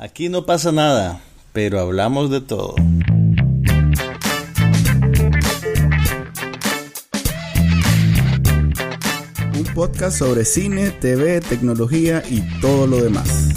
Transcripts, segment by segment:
Aquí no pasa nada, pero hablamos de todo. Un podcast sobre cine, TV, tecnología y todo lo demás.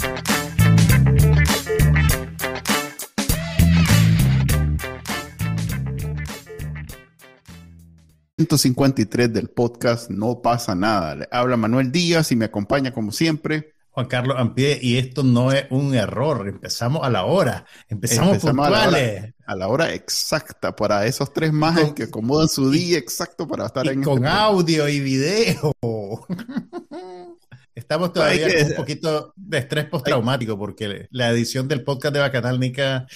...153 del podcast No pasa nada. Le habla Manuel Díaz y me acompaña como siempre... Juan Carlos Ampie, y esto no es un error, empezamos a la hora, empezamos, puntuales. A la, hora, exacta, para esos tres más que acomodan su día exacto para estar en Con este audio y video. Estamos todavía con un poquito de estrés postraumático porque la edición del podcast de Bacanal Nica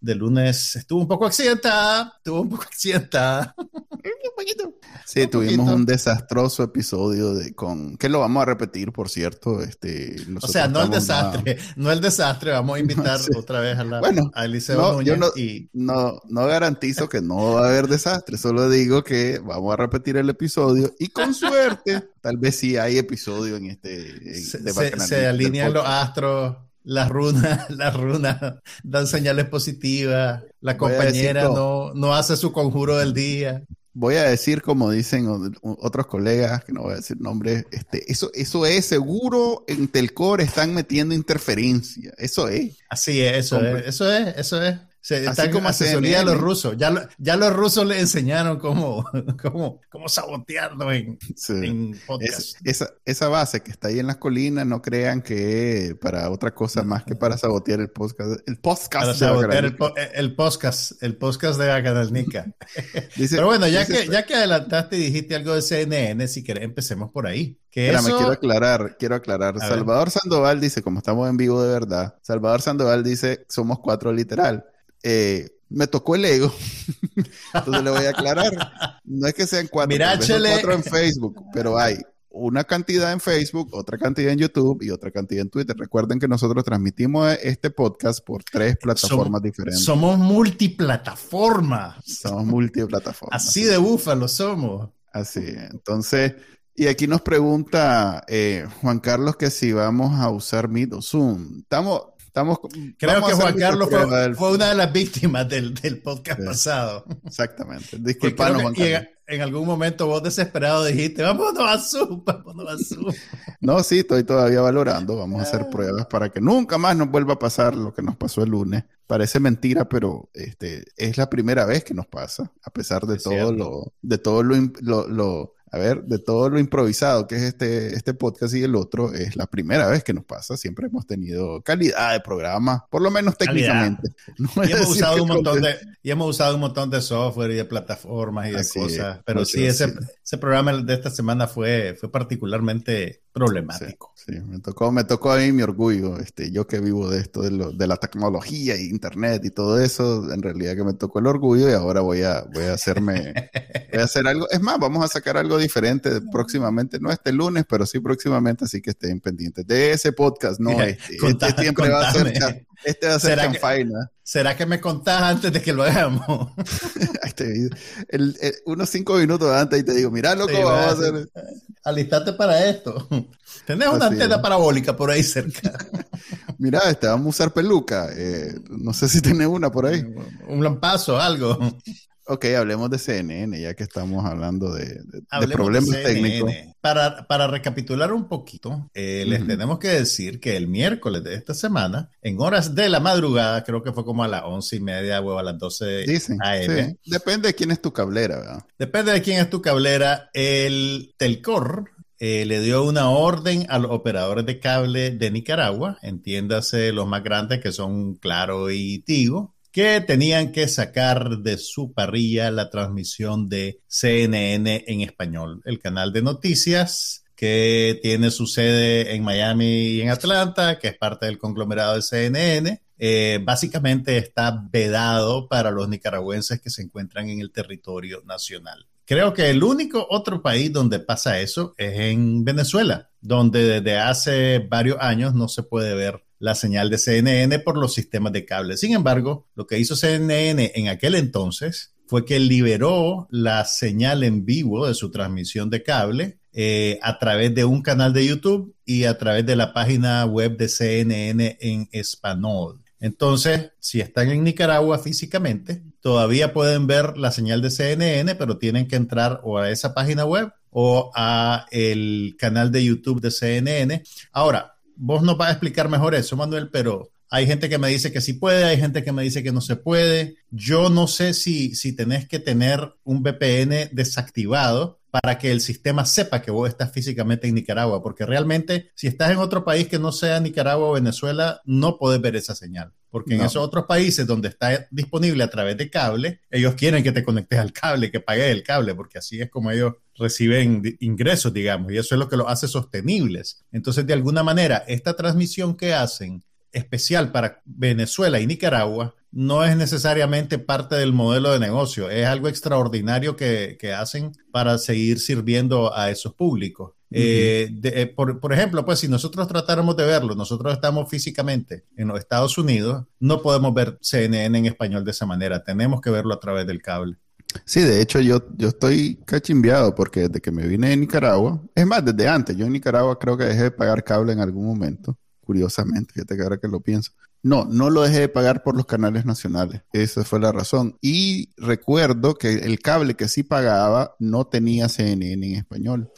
de lunes estuvo un poco accidentada, estuvo un poco accidentada. un poquito. Sí, tuvimos un desastroso episodio de con que lo vamos a repetir, por cierto. Este, o sea, no el desastre, no el desastre. Vamos a invitar otra vez a la bueno, a Eliseo no, yo no, y... no, no garantizo que no va a haber desastre. Solo digo que vamos a repetir el episodio y con suerte, tal vez sí hay episodio en este. se, se alinean los astros las runas, las runas dan señales positivas, la compañera no, no hace su conjuro del día voy a decir como dicen otros colegas, que no voy a decir nombres, este, eso, eso es seguro en Telcor están metiendo interferencia, eso es. Así es, eso es, eso es, eso es. Se, como asesoría de los rusos. Ya, ya los rusos le enseñaron cómo, cómo, cómo sabotearlo en, podcast. esa, esa, base que está ahí en las colinas, no crean que para otra cosa más que para sabotear el podcast. El podcast para sabotear el, el, podcast, el podcast de Acadalnica. Pero bueno, ya, que, ya que adelantaste y dijiste algo de CNN, si querés, empecemos por ahí. Que me quiero aclarar, quiero aclarar. Salvador Sandoval dice, como estamos en vivo de verdad, Salvador Sandoval dice, somos cuatro literal. Eh, me tocó el ego. Entonces le voy a aclarar. No es que sean cuatro, cuatro en Facebook, pero hay una cantidad en Facebook, otra cantidad en YouTube y otra cantidad en Twitter. Recuerden que nosotros transmitimos este podcast por tres plataformas diferentes. Somos multiplataforma. Somos multiplataforma. Así de búfalo somos. Así, entonces, y aquí nos pregunta eh, Juan Carlos que si vamos a usar Meet o Zoom. Estamos, Creo que Juan Carlos fue, una de las víctimas del, podcast pasado. Exactamente. Disculpanos, Juan Carlos. En, algún momento vos desesperado dijiste, vámonos a Zoom, vámonos a Zoom. no, sí, estoy todavía valorando. Vamos a hacer ah. pruebas para que nunca más nos vuelva a pasar lo que nos pasó el lunes. Parece mentira, pero este, es la primera vez que nos pasa, a pesar de todo lo, de todo lo a ver, de todo lo improvisado que es este, este podcast y el otro, es la primera vez que nos pasa. Siempre hemos tenido calidad de programa, por lo menos técnicamente. y, hemos usado un montón de, y hemos usado un montón de software y de plataformas y de cosas. Pero sí, ese, ese programa de esta semana fue, fue particularmente problemático. Sí, me tocó, me tocó a mí mi orgullo, este, yo que vivo de esto, de, lo, de la tecnología e internet y todo eso, en realidad que me tocó el orgullo y ahora voy a, voy a hacerme, voy a hacer algo, es más, vamos a sacar algo diferente próximamente, no este lunes, pero sí próximamente, así que estén pendientes de ese podcast, no este, este siempre va a ser, este va a ser chanfaina. ¿Será que me contás antes de que lo hagamos? el, unos cinco minutos antes y te digo, mira, loco, vamos a hacer. Alistate para esto. Tenés una antena parabólica por ahí cerca. mira, este, vamos a usar peluca. Eh, no sé si tenés una por ahí. Un lampazo, algo. Ok, hablemos de CNN, ya que estamos hablando de, problemas técnicos. Para, para, recapitular un poquito, eh, les tenemos que decir que el miércoles de esta semana, en horas de la madrugada, creo que fue como a las once y media o a las doce Dicen, AM. Depende de quién es tu cablera, ¿verdad? Depende de quién es tu cablera. El Telcor eh, le dio una orden a los operadores de cable de Nicaragua, entiéndase los más grandes que son Claro y Tigo, que tenían que sacar de su parrilla la transmisión de CNN en español, el canal de noticias que tiene su sede en Miami y en Atlanta, que es parte del conglomerado de CNN. Eh, básicamente está vedado para los nicaragüenses que se encuentran en el territorio nacional. Creo que el único otro país donde pasa eso es en Venezuela, donde desde hace varios años no se puede ver la señal de CNN por los sistemas de cable. Sin embargo, lo que hizo CNN en aquel entonces fue que liberó la señal en vivo de su transmisión de cable eh, a través de un canal de YouTube y a través de la página web de CNN en español. Entonces, si están en Nicaragua físicamente, todavía pueden ver la señal de CNN, pero tienen que entrar o a esa página web o a el canal de YouTube de CNN. Ahora, vos nos vas a explicar mejor eso, Manuel, pero hay gente que me dice que sí puede, hay gente que me dice que no se puede. Yo no sé si, si tenés que tener un VPN desactivado para que el sistema sepa que vos estás físicamente en Nicaragua, porque realmente si estás en otro país que no sea Nicaragua o Venezuela, no podés ver esa señal, porque en esos otros países donde está disponible a través de cable, ellos quieren que te conectes al cable, que pagues el cable, porque así es como ellos reciben ingresos, digamos, y eso es lo que los hace sostenibles. Entonces, de alguna manera, esta transmisión que hacen especial para Venezuela y Nicaragua no es necesariamente parte del modelo de negocio, es algo extraordinario que, hacen para seguir sirviendo a esos públicos. Eh, eh, por, ejemplo, pues si nosotros tratáramos de verlo, nosotros estamos físicamente en los Estados Unidos, no podemos ver CNN en español de esa manera, tenemos que verlo a través del cable. Sí, de hecho yo, yo estoy cachimbeado porque desde que me vine de Nicaragua, es más, desde antes, yo en Nicaragua creo que dejé de pagar cable en algún momento curiosamente, fíjate que ahora que lo pienso. No, no lo dejé de pagar por los canales nacionales. Esa fue la razón. Y recuerdo que el cable que sí pagaba no tenía CNN en español.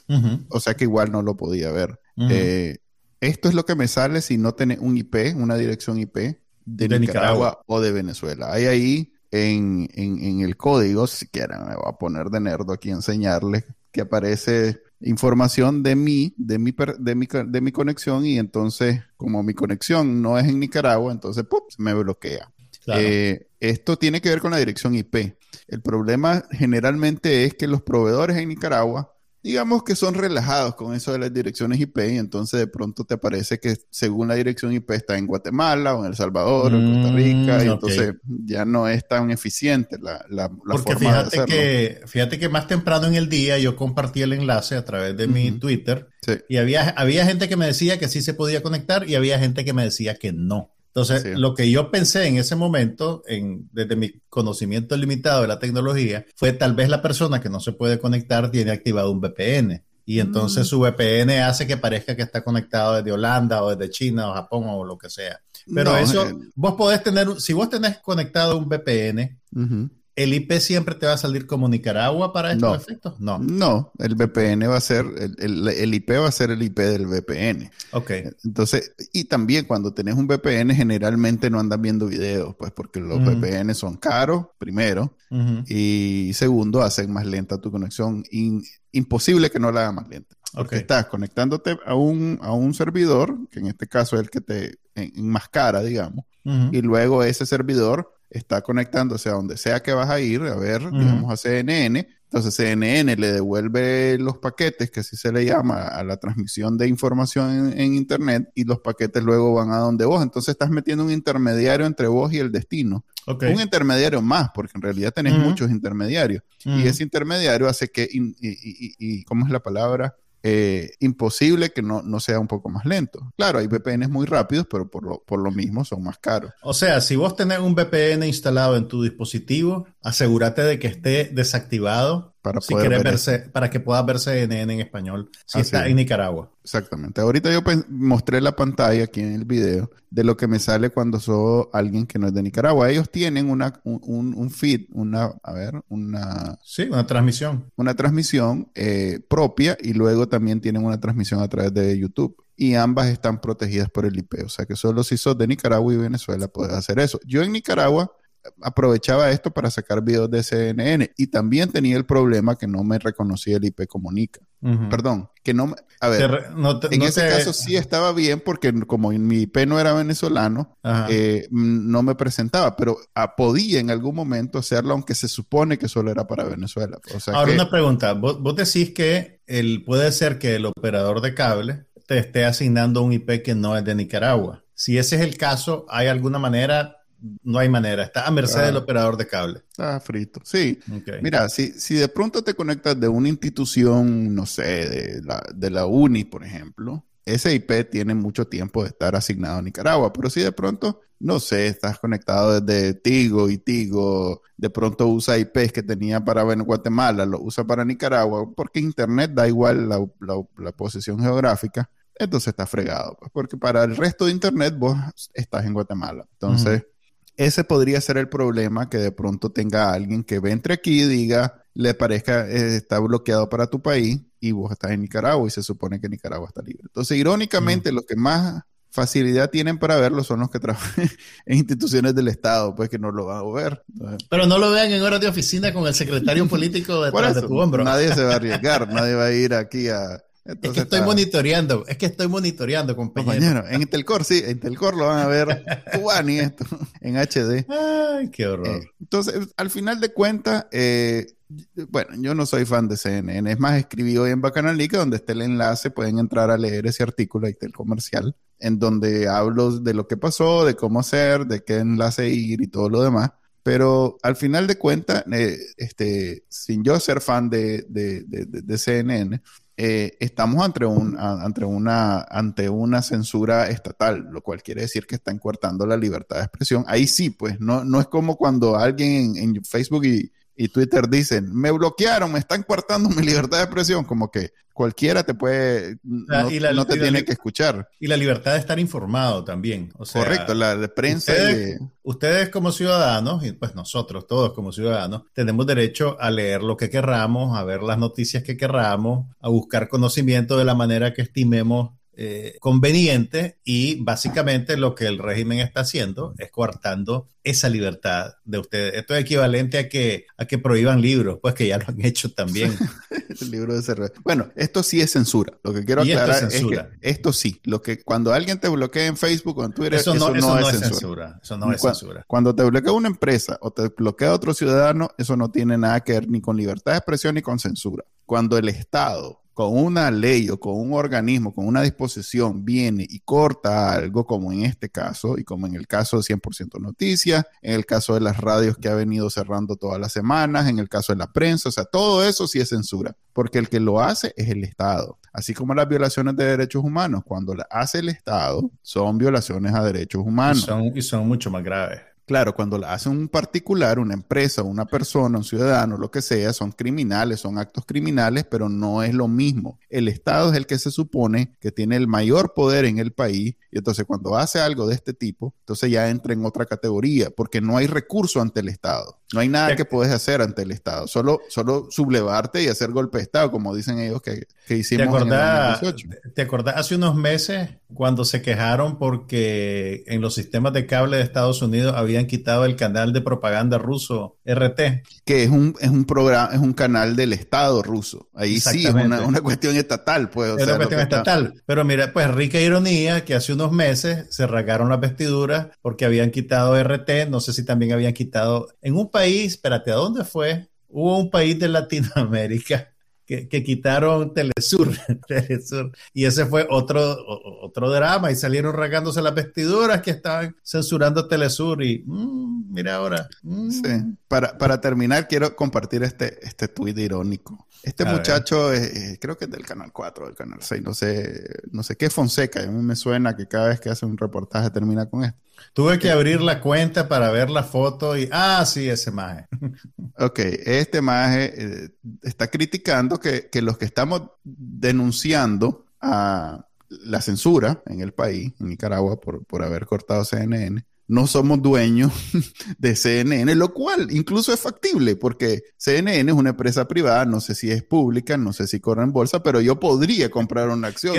O sea que igual no lo podía ver. Eh, esto es lo que me sale si no tiene un IP, una dirección IP de, Nicaragua, o de Venezuela. Hay ahí en, en, el código, si quieren, me voy a poner de nerdo aquí a enseñarles, que aparece información de mí, de mi, de mi, de mi conexión y entonces como mi conexión no es en Nicaragua, entonces se me bloquea. Eh, esto tiene que ver con la dirección IP. El problema generalmente es que los proveedores en Nicaragua digamos que son relajados con eso de las direcciones IP y entonces de pronto te aparece que según la dirección IP está en Guatemala o en El Salvador o en Costa Rica y mm, entonces ya no es tan eficiente la, la, Porque forma fíjate de hacerlo. Que, fíjate que más temprano en el día yo compartí el enlace a través de mi Twitter y había, había gente que me decía que sí se podía conectar y había gente que me decía que no. Entonces, lo que yo pensé en ese momento, en, desde mi conocimiento limitado de la tecnología, fue tal vez la persona que no se puede conectar tiene activado un VPN. Y entonces mm. su VPN hace que parezca que está conectado desde Holanda o desde China o Japón o lo que sea. Pero eso, eh, vos podés tener, si vos tenés conectado un VPN, ¿El IP siempre te va a salir como Nicaragua para estos efectos? No. No, el VPN va a ser, el, IP va a ser el IP del VPN. Ok. Entonces, y también cuando tenés un VPN, generalmente no andas viendo videos, pues porque los VPN son caros, primero, y segundo, hacen más lenta tu conexión. imposible que no la haga más lenta. Porque estás conectándote a un, a un servidor, que en este caso es el que te enmascara, digamos, y luego ese servidor está conectándose a donde sea que vas a ir, a ver, digamos a CNN. Entonces CNN le devuelve los paquetes, que así se le llama, a la transmisión de información en, Internet y los paquetes luego van a donde vos. Entonces estás metiendo un intermediario entre vos y el destino. Un intermediario más, porque en realidad tenés muchos intermediarios. Y ese intermediario hace que, y, y, ¿cómo es la palabra? Eh, imposible que no, no, sea un poco más lento. Claro, hay VPNs muy rápidos, pero por lo, por lo mismo son más caros. O sea, si vos tenés un VPN instalado en tu dispositivo, asegúrate de que esté desactivado para, poder verse, para que puedas ver CNN en español si está en Nicaragua. Exactamente. Ahorita yo mostré la pantalla aquí en el video de lo que me sale cuando soy alguien que no es de Nicaragua. Ellos tienen una, un, feed, una, a ver, una... Sí, una transmisión. Una transmisión eh, propia y luego también tienen una transmisión a través de YouTube y ambas están protegidas por el IP. O sea que solo si sos de Nicaragua y Venezuela puedes hacer eso. Yo en Nicaragua aprovechaba esto para sacar videos de CNN y también tenía el problema que no me reconocía el IP como Nica. Perdón, que no A ver, en ese caso sí estaba bien porque como mi IP no era venezolano, eh, no me presentaba, pero ah, podía en algún momento hacerlo aunque se supone que solo era para Venezuela. Ahora una pregunta, ¿Vos, ¿Vos, decís que el, puede ser que el operador de cable te esté asignando un IP que no es de Nicaragua. Si ese es el caso, ¿hay alguna manera no hay manera, está a merced del operador de cable. Está frito, sí. Mira, si, si de pronto te conectas de una institución, no sé, de la, de la UNI, por ejemplo, ese IP tiene mucho tiempo de estar asignado a Nicaragua, pero si de pronto, no sé, estás conectado desde Tigo y Tigo de pronto usa IPs que tenía para Guatemala, lo usa para Nicaragua, porque Internet da igual la, la, posición geográfica, entonces está fregado, pues, porque para el resto de Internet vos estás en Guatemala. Entonces, ese podría ser el problema, que de pronto tenga alguien que entre aquí y diga, le parezca, eh, está bloqueado para tu país y vos estás en Nicaragua y se supone que Nicaragua está libre. Entonces, irónicamente, los que más facilidad tienen para verlo son los que trabajan en instituciones del Estado, pues que no lo van a ver. Pero no lo vean en horas de oficina con el secretario político detrás de tu hombro. Nadie se va a arriesgar, nadie va a ir aquí a... es que estoy monitoreando, es que estoy monitoreando, compañero. en Telcor, sí, en Telcor lo van a ver Cubani esto, en HD. Ay, qué horror. Eh, entonces, al final de cuentas, eh, bueno, yo no soy fan de CNN. Es más, escribí hoy en Bacanalica, donde está el enlace, pueden entrar a leer ese artículo, ahí está el comercial, en donde hablo de lo que pasó, de cómo hacer, de qué enlace ir y todo lo demás. Pero al final de cuentas, eh, este, sin yo ser fan de, de, CNN, eh, estamos ante, ante, una, ante una censura estatal, lo cual quiere decir que están cortando la libertad de expresión. Ahí sí, pues, no, no es como cuando alguien en, en Facebook y, y Twitter dicen, me bloquearon, me están cortando mi libertad de expresión, como que cualquiera te puede, no, te tiene que escuchar. Y la libertad de estar informado también. O Correcto, la de prensa. Ustedes, ustedes, como ciudadanos, y pues nosotros todos como ciudadanos, tenemos derecho a leer lo que querramos, a ver las noticias que querramos, a buscar conocimiento de la manera que estimemos eh, conveniente y básicamente lo que el régimen está haciendo es coartando esa libertad de ustedes. Esto es equivalente a que, a que prohíban libros, pues que ya lo han hecho también. el libro de cerveza. Bueno, esto sí es censura. Lo que quiero aclarar es, que esto sí, lo que cuando alguien te bloquea en Facebook o en Twitter, eso no, es, censura. Eso no es censura. Cuando te bloquea una empresa o te bloquea otro ciudadano, eso no tiene nada que ver ni con libertad de expresión ni con censura. Cuando el Estado con una ley o con un organismo, con una disposición, viene y corta algo, como en este caso, y como en el caso de 100% Noticias, en el caso de las radios que ha venido cerrando todas las semanas, en el caso de la prensa, o sea, todo eso sí es censura, porque el que lo hace es el Estado. Así como las violaciones de derechos humanos, cuando las hace el Estado, son violaciones a derechos humanos. son, y son mucho más graves. Claro, cuando la hace un particular, una empresa, una persona, un ciudadano, lo que sea, son criminales, son actos criminales, pero no es lo mismo. El Estado es el que se supone que tiene el mayor poder en el país y entonces cuando hace algo de este tipo, entonces ya entra en otra categoría, porque no hay recurso ante el Estado. No hay nada que puedes hacer ante el Estado, solo, solo sublevarte y hacer golpe de Estado, como dicen ellos que, hicimos ¿Te acordás, en ¿Te acordás hace unos meses cuando se quejaron porque en los sistemas de cable de Estados Unidos habían quitado el canal de propaganda ruso RT? Que es un, es un programa, es un canal del Estado ruso. Ahí sí es una, cuestión estatal, pues. es una cuestión estatal. Pero mira, pues rica ironía que hace unos meses se rasgaron las vestiduras porque habían quitado RT, no sé si también habían quitado en un país, espérate, ¿a dónde fue? Hubo un país de Latinoamérica que, quitaron Telesur, Y ese fue otro, otro drama. Y salieron rasgándose las vestiduras que estaban censurando Telesur. Y mm, mira ahora. Mm. Sí. Para, para, terminar, quiero compartir este, este tuit irónico. Este muchacho, creo que es del Canal 4, del Canal 6, no sé, no sé qué Fonseca. A mí me suena que cada vez que hace un reportaje termina con esto. Tuve que abrir la cuenta para ver la foto y, ah, sí, ese maje. Ok, este maje eh, está criticando que, que, los que estamos denunciando a la censura en el país, en Nicaragua, por, por haber cortado CNN, no somos dueños de CNN, lo cual incluso es factible porque CNN es una empresa privada, no sé si es pública, no sé si corre en bolsa, pero yo podría comprar una acción.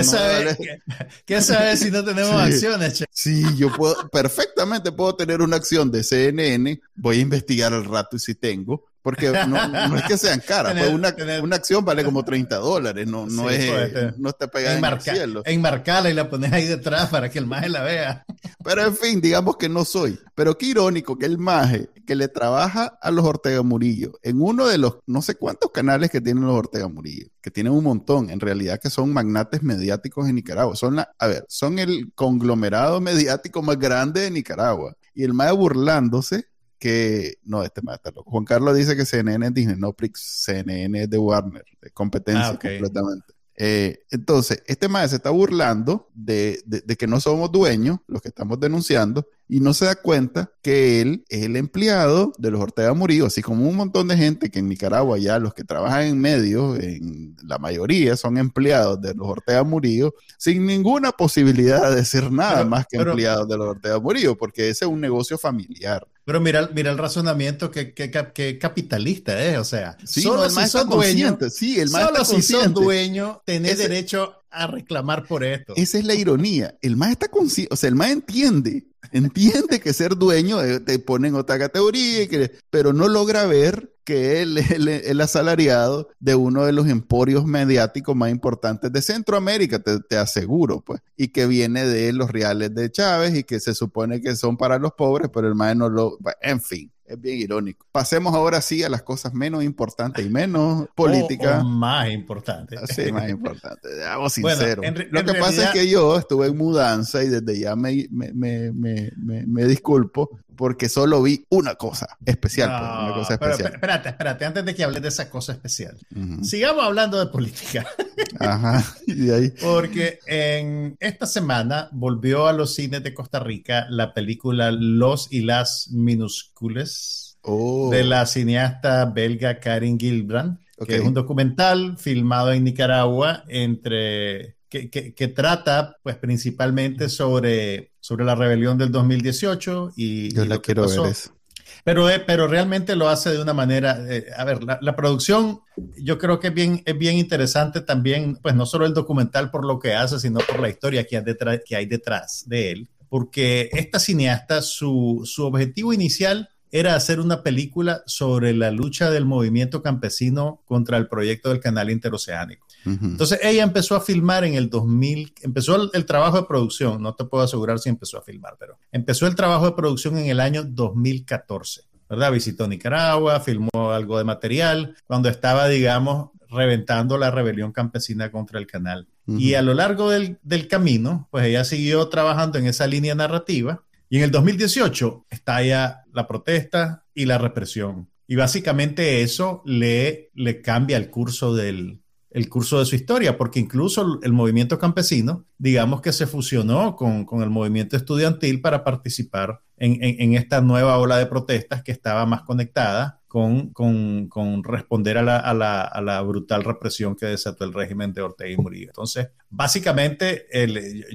¿Qué, sabes si no tenemos acciones? Sí, yo puedo, perfectamente puedo tener una acción de CNN, voy a investigar al rato y si tengo, porque no, es que sean caras, pues una, una, acción vale como 30 dólares, no, no es, pues, no está pegada en el cielo. Enmarcala y la pones ahí detrás para que el maje la vea. Pero en fin, digamos que no soy. Pero qué irónico que el maje que le trabaja a los Ortega Murillo en uno de los no sé cuántos canales que tienen los Ortega Murillo, que tienen un montón, en realidad que son magnates mediáticos en Nicaragua. Son la, a ver, son el conglomerado mediático más grande de Nicaragua. Y el maje burlándose que, no, este mata loco. Juan Carlos dice que CNN es Disney, no Prix, CNN es de Warner, de competencia ah, completamente. Eh, entonces, este maestro se está burlando de, de, que no somos dueños, los que estamos denunciando, y no se da cuenta que él es el empleado de los Ortega Murillo, así como un montón de gente que en Nicaragua ya los que trabajan en medios, en la mayoría son empleados de los Ortega Murillo, sin ninguna posibilidad de ser nada más que empleados de los Ortega Murillo, porque ese es un negocio familiar. Pero mira, mira el razonamiento que, que, capitalista es, o sea, sí, solo el si dueño, sí, el solo si sos dueño, tenés derecho a reclamar por esto. Esa es la ironía. El más está consciente, o sea, el más entiende, entiende que ser dueño eh, te pone en otra categoría, pero no logra ver que él es el, asalariado de uno de los emporios mediáticos más importantes de Centroamérica, te, aseguro, pues, y que viene de los reales de Chávez y que se supone que son para los pobres, pero el más no lo, en fin es bien irónico. Pasemos ahora sí a las cosas menos importantes y menos políticas. más importantes. Sí, más importantes. Seamos sinceros. Lo que pasa es que yo estuve en mudanza y desde ya me, me, me, me disculpo porque solo vi una cosa especial. Pues, una cosa especial. espérate, espérate, antes de que hables de esa cosa especial. Sigamos hablando de política. Ajá, y ahí. Porque en esta semana volvió a los cines de Costa Rica la película Los y las minúsculas oh. de la cineasta belga Karin Gilbrand, que es un documental filmado en Nicaragua entre que, trata pues principalmente sobre, sobre la rebelión del 2018 y... Yo la quiero ver eso. Pero, eh, pero realmente lo hace de una manera, eh, a ver, la, producción yo creo que es bien, es bien interesante también, pues no solo el documental por lo que hace, sino por la historia que hay detrás, que hay detrás de él, porque esta cineasta, su, su objetivo inicial era hacer una película sobre la lucha del movimiento campesino contra el proyecto del canal interoceánico. Entonces ella empezó a filmar en el 2000, empezó el, trabajo de producción, no te puedo asegurar si empezó a filmar, pero empezó el trabajo de producción en el año 2014, ¿verdad? Visitó Nicaragua, filmó algo de material, cuando estaba, digamos, reventando la rebelión campesina contra el canal. Y a lo largo del, del camino, pues ella siguió trabajando en esa línea narrativa y en el 2018 estalla la protesta y la represión. Y básicamente eso le, le cambia el curso del, el curso de su historia, porque incluso el movimiento campesino, digamos que se fusionó con, el movimiento estudiantil para participar en, esta nueva ola de protestas que estaba más conectada con, responder a la, brutal represión que desató el régimen de Ortega y Murillo. Entonces, básicamente,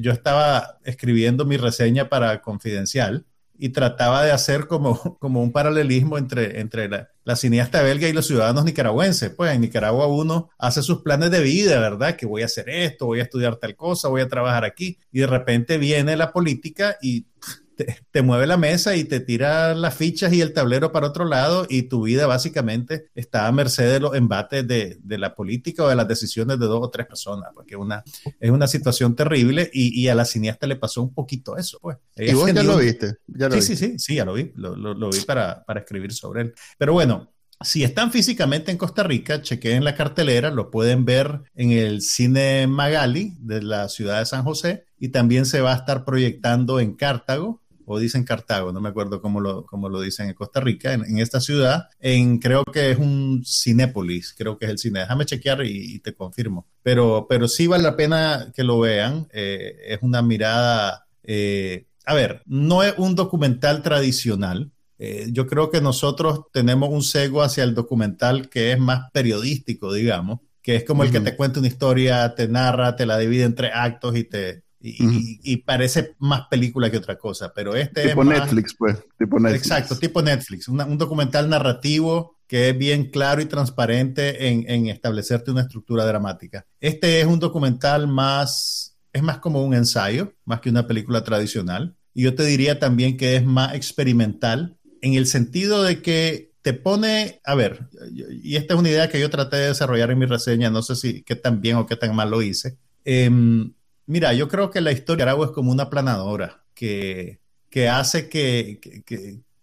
yo estaba escribiendo mi reseña para Confidencial y trataba de hacer como, como un paralelismo entre, entre la, cineasta belga y los ciudadanos nicaragüenses. Pues en Nicaragua uno hace sus planes de vida, ¿verdad? Que voy a hacer esto, voy a estudiar tal cosa, voy a trabajar aquí. Y de repente viene la política y te, mueve la mesa y te tira las fichas y el tablero para otro lado y tu vida básicamente está a merced de los embates de, la política o de las decisiones de dos o tres personas, porque una, es una situación terrible y, a la cineasta le pasó un poquito eso. Pues. ¿Y vos ya lo viste? sí, sí, sí, sí, ya lo vi, lo, vi para, para escribir sobre él. Pero bueno, si están físicamente en Costa Rica, chequeen la cartelera, lo pueden ver en el Cine Magali de la ciudad de San José y también se va a estar proyectando en Cartago o dicen Cartago, no me acuerdo cómo lo, cómo lo dicen en Costa Rica, en, esta ciudad, en creo que es un Cinépolis, creo que es el cine. Déjame chequear y, te confirmo. Pero, pero sí vale la pena que lo vean. Eh, es una mirada, eh, a ver, no es un documental tradicional. Eh, yo creo que nosotros tenemos un sesgo hacia el documental que es más periodístico, digamos, que es como el que te cuenta una historia, te narra, te la divide entre actos y te, y, parece más película que otra cosa, pero este tipo Netflix, pues, tipo Netflix. Exacto, tipo Netflix, un documental narrativo que es bien claro y transparente en, establecerte una estructura dramática. Este es un documental más, es más como un ensayo, más que una película tradicional. Y yo te diría también que es más experimental en el sentido de que te pone, a ver, y esta es una idea que yo traté de desarrollar en mi reseña, no sé si qué tan bien o qué tan mal lo hice. Eh, Mira, yo creo que la historia de es como una planadora que, que hace que,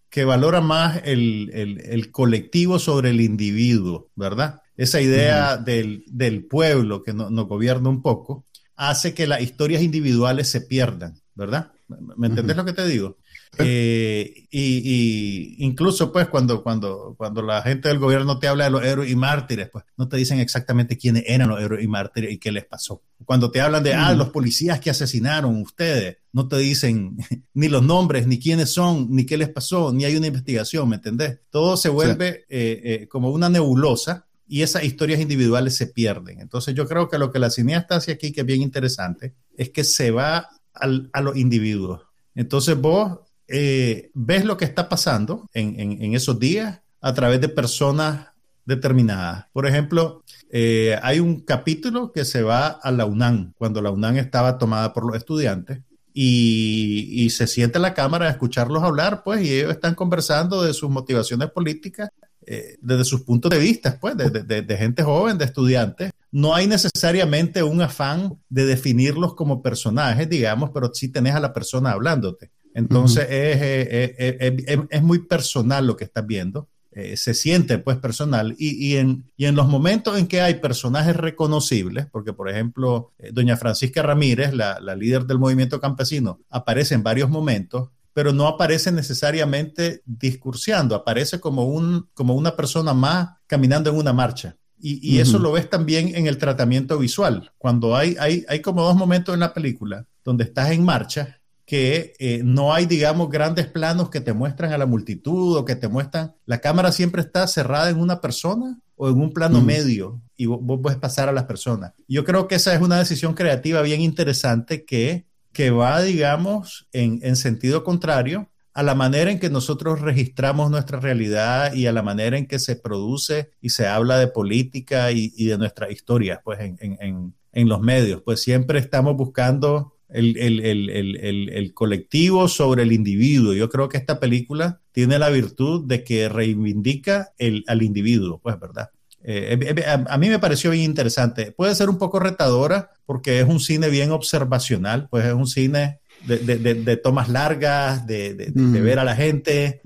que, valora más el, colectivo sobre el individuo, ¿verdad? Esa idea del, pueblo que nos gobierna un poco hace que las historias individuales se pierdan, ¿verdad? ¿Me entendés lo que te digo? Eh, y, incluso pues cuando, cuando, cuando la gente del gobierno te habla de los héroes y mártires, pues no te dicen exactamente quiénes eran los héroes y mártires y qué les pasó. Cuando te hablan de, ah, los policías que asesinaron ustedes, no te dicen ni los nombres, ni quiénes son, ni qué les pasó, ni hay una investigación, ¿me entendés? Todo se vuelve eh, eh, como una nebulosa y esas historias individuales se pierden. Entonces yo creo que lo que la cineasta hace aquí, que es bien interesante, es que se va a los individuos. Entonces vos eh, ves lo que está pasando en, esos días a través de personas determinadas. Por ejemplo, eh, hay un capítulo que se va a la UNAM, cuando la UNAM estaba tomada por los estudiantes, y, se siente la cámara a escucharlos hablar, pues, y ellos están conversando de sus motivaciones políticas eh, desde sus puntos de vista, pues, de, gente joven, de estudiantes. No hay necesariamente un afán de definirlos como personajes, digamos, pero sí tenés a la persona hablándote. Entonces es, muy personal lo que estás viendo. Eh, se siente pues personal y, en, en los momentos en que hay personajes reconocibles, porque por ejemplo, eh, doña Francisca Ramírez, la, líder del movimiento campesino, aparece en varios momentos, pero no aparece necesariamente discursiando, aparece como, un, como una persona más caminando en una marcha. Y, eso lo ves también en el tratamiento visual. Cuando hay, hay, hay como dos momentos en la película donde estás en marcha que eh, no hay, digamos, grandes planos que te muestran a la multitud o que te muestran, la cámara siempre está cerrada en una persona o en un plano medio y vos, puedes pasar a las personas. Yo creo que esa es una decisión creativa bien interesante que, que va, digamos, en, en sentido contrario a la manera en que nosotros registramos nuestra realidad y a la manera en que se produce y se habla de política y, y de nuestra historia, pues en, en, en, los medios. Pues siempre estamos buscando el, colectivo sobre el individuo. Yo creo que esta película tiene la virtud de que reivindica al individuo, pues, ¿verdad? Eh, eh, eh, a, mí me pareció bien interesante. Puede ser un poco retadora porque es un cine bien observacional, pues es un cine de, tomas largas, de, ver a la gente.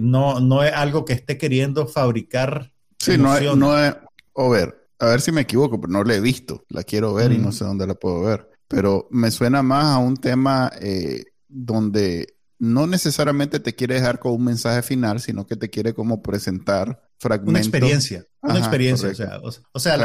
no, no es algo que esté queriendo fabricar. Sí, no es, no es, o ver, a ver si me equivoco, pero no la he visto. La quiero ver y no sé dónde la puedo ver pero me suena más a un tema eh, donde no necesariamente te quiere dejar con un mensaje final, sino que te quiere como presentar fragmentos. Una experiencia, una experiencia. O sea,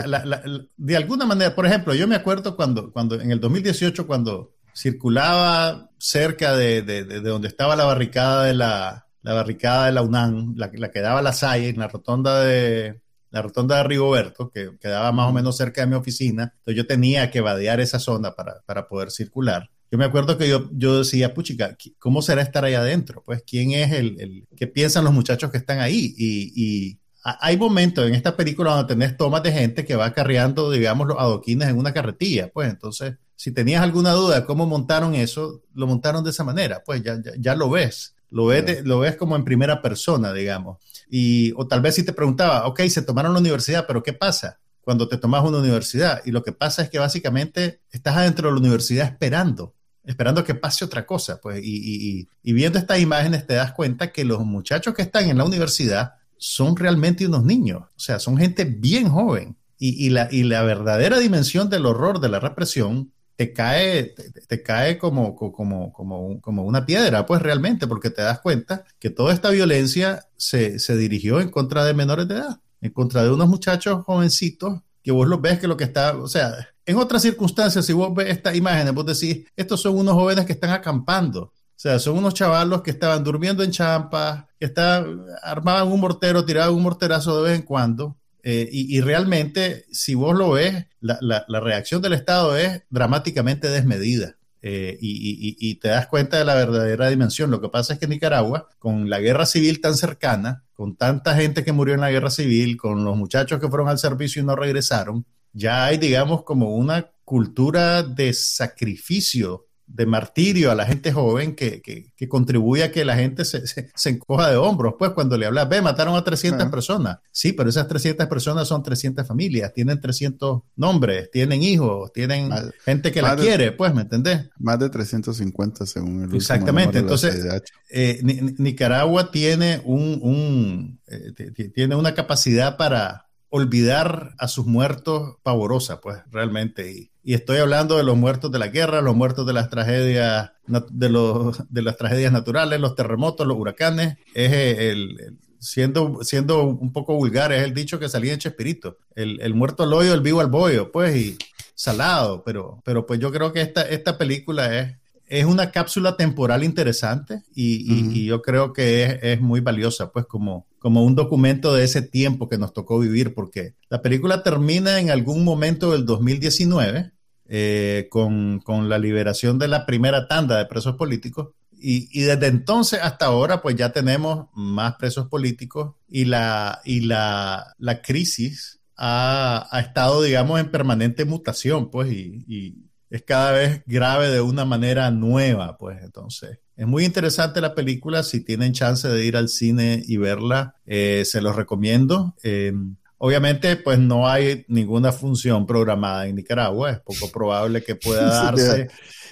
de alguna manera, por ejemplo, yo me acuerdo cuando, cuando en el 2018, cuando circulaba cerca de, donde estaba la barricada de la, barricada de la UNAM, la, la que daba la Salle, en la rotonda de, la rotonda de Rigoberto, que quedaba más o menos cerca de mi oficina, entonces yo tenía que vadear esa zona para, para poder circular. Yo me acuerdo que yo, yo decía, puchica, ¿cómo será estar ahí adentro? Pues, ¿quién es el, el qué piensan los muchachos que están ahí? Y, y hay momentos en esta película donde tenés tomas de gente que va carreando, digamos, los adoquines en una carretilla, pues entonces, si tenías alguna duda de cómo montaron eso, lo montaron de esa manera, pues ya, ya, ya lo ves, lo ves, lo ves como en primera persona, digamos. Y, o tal vez si te preguntaba, ok, se tomaron la universidad, pero ¿qué pasa cuando te tomas una universidad? Y lo que pasa es que básicamente estás adentro de la universidad esperando, esperando que pase otra cosa. Pues, y, y, viendo estas imágenes te das cuenta que los muchachos que están en la universidad son realmente unos niños, o sea, son gente bien joven. Y, y, la, y la verdadera dimensión del horror de la represión te cae, te, cae como, como, como, como, una piedra, pues realmente, porque te das cuenta que toda esta violencia se, se, dirigió en contra de menores de edad, en contra de unos muchachos jovencitos que vos los ves que lo que está, o sea, en otras circunstancias, si vos ves estas imágenes, vos decís, estos son unos jóvenes que están acampando. O sea, son unos chavalos que estaban durmiendo en champas, que estaban, armaban un mortero, tiraban un morterazo de vez en cuando, eh, y, realmente, si vos lo ves, la, reacción del Estado es dramáticamente desmedida. Eh, y, te das cuenta de la verdadera dimensión. Lo que pasa es que Nicaragua, con la guerra civil tan cercana, con tanta gente que murió en la guerra civil, con los muchachos que fueron al servicio y no regresaron, ya hay, digamos, como una cultura de sacrificio de martirio a la gente joven que, que, contribuye a que la gente se, se, encoja de hombros. Pues cuando le hablas, ve, mataron a 300 personas. Sí, pero esas 300 personas son 300 familias, tienen 300 nombres, tienen hijos, tienen gente que la quiere, pues, ¿me entendés? Más de 350 según el Exactamente, entonces eh, Nicaragua tiene, un, un eh, tiene una capacidad para olvidar a sus muertos pavorosa, pues realmente. Y, estoy hablando de los muertos de la guerra, los muertos de las tragedias, de, los, de las tragedias naturales, los terremotos, los huracanes. Es el, siendo, siendo un poco vulgar, es el dicho que salía en Chespirito. El, el muerto al hoyo, el vivo al bollo, pues, y salado. Pero, pero pues yo creo que esta, esta película es es una cápsula temporal interesante y, yo creo que es, muy valiosa, pues como, como un documento de ese tiempo que nos tocó vivir, porque la película termina en algún momento del 2019 eh, con, la liberación de la primera tanda de presos políticos. Y, desde entonces hasta ahora, pues ya tenemos más presos políticos y la, y la, crisis ha, estado, digamos, en permanente mutación, pues, y, es cada vez grave de una manera nueva, pues entonces. Es muy interesante la película, si tienen chance de ir al cine y verla, eh, se los recomiendo. Eh, obviamente, pues no hay ninguna función programada en Nicaragua, es poco probable que pueda darse.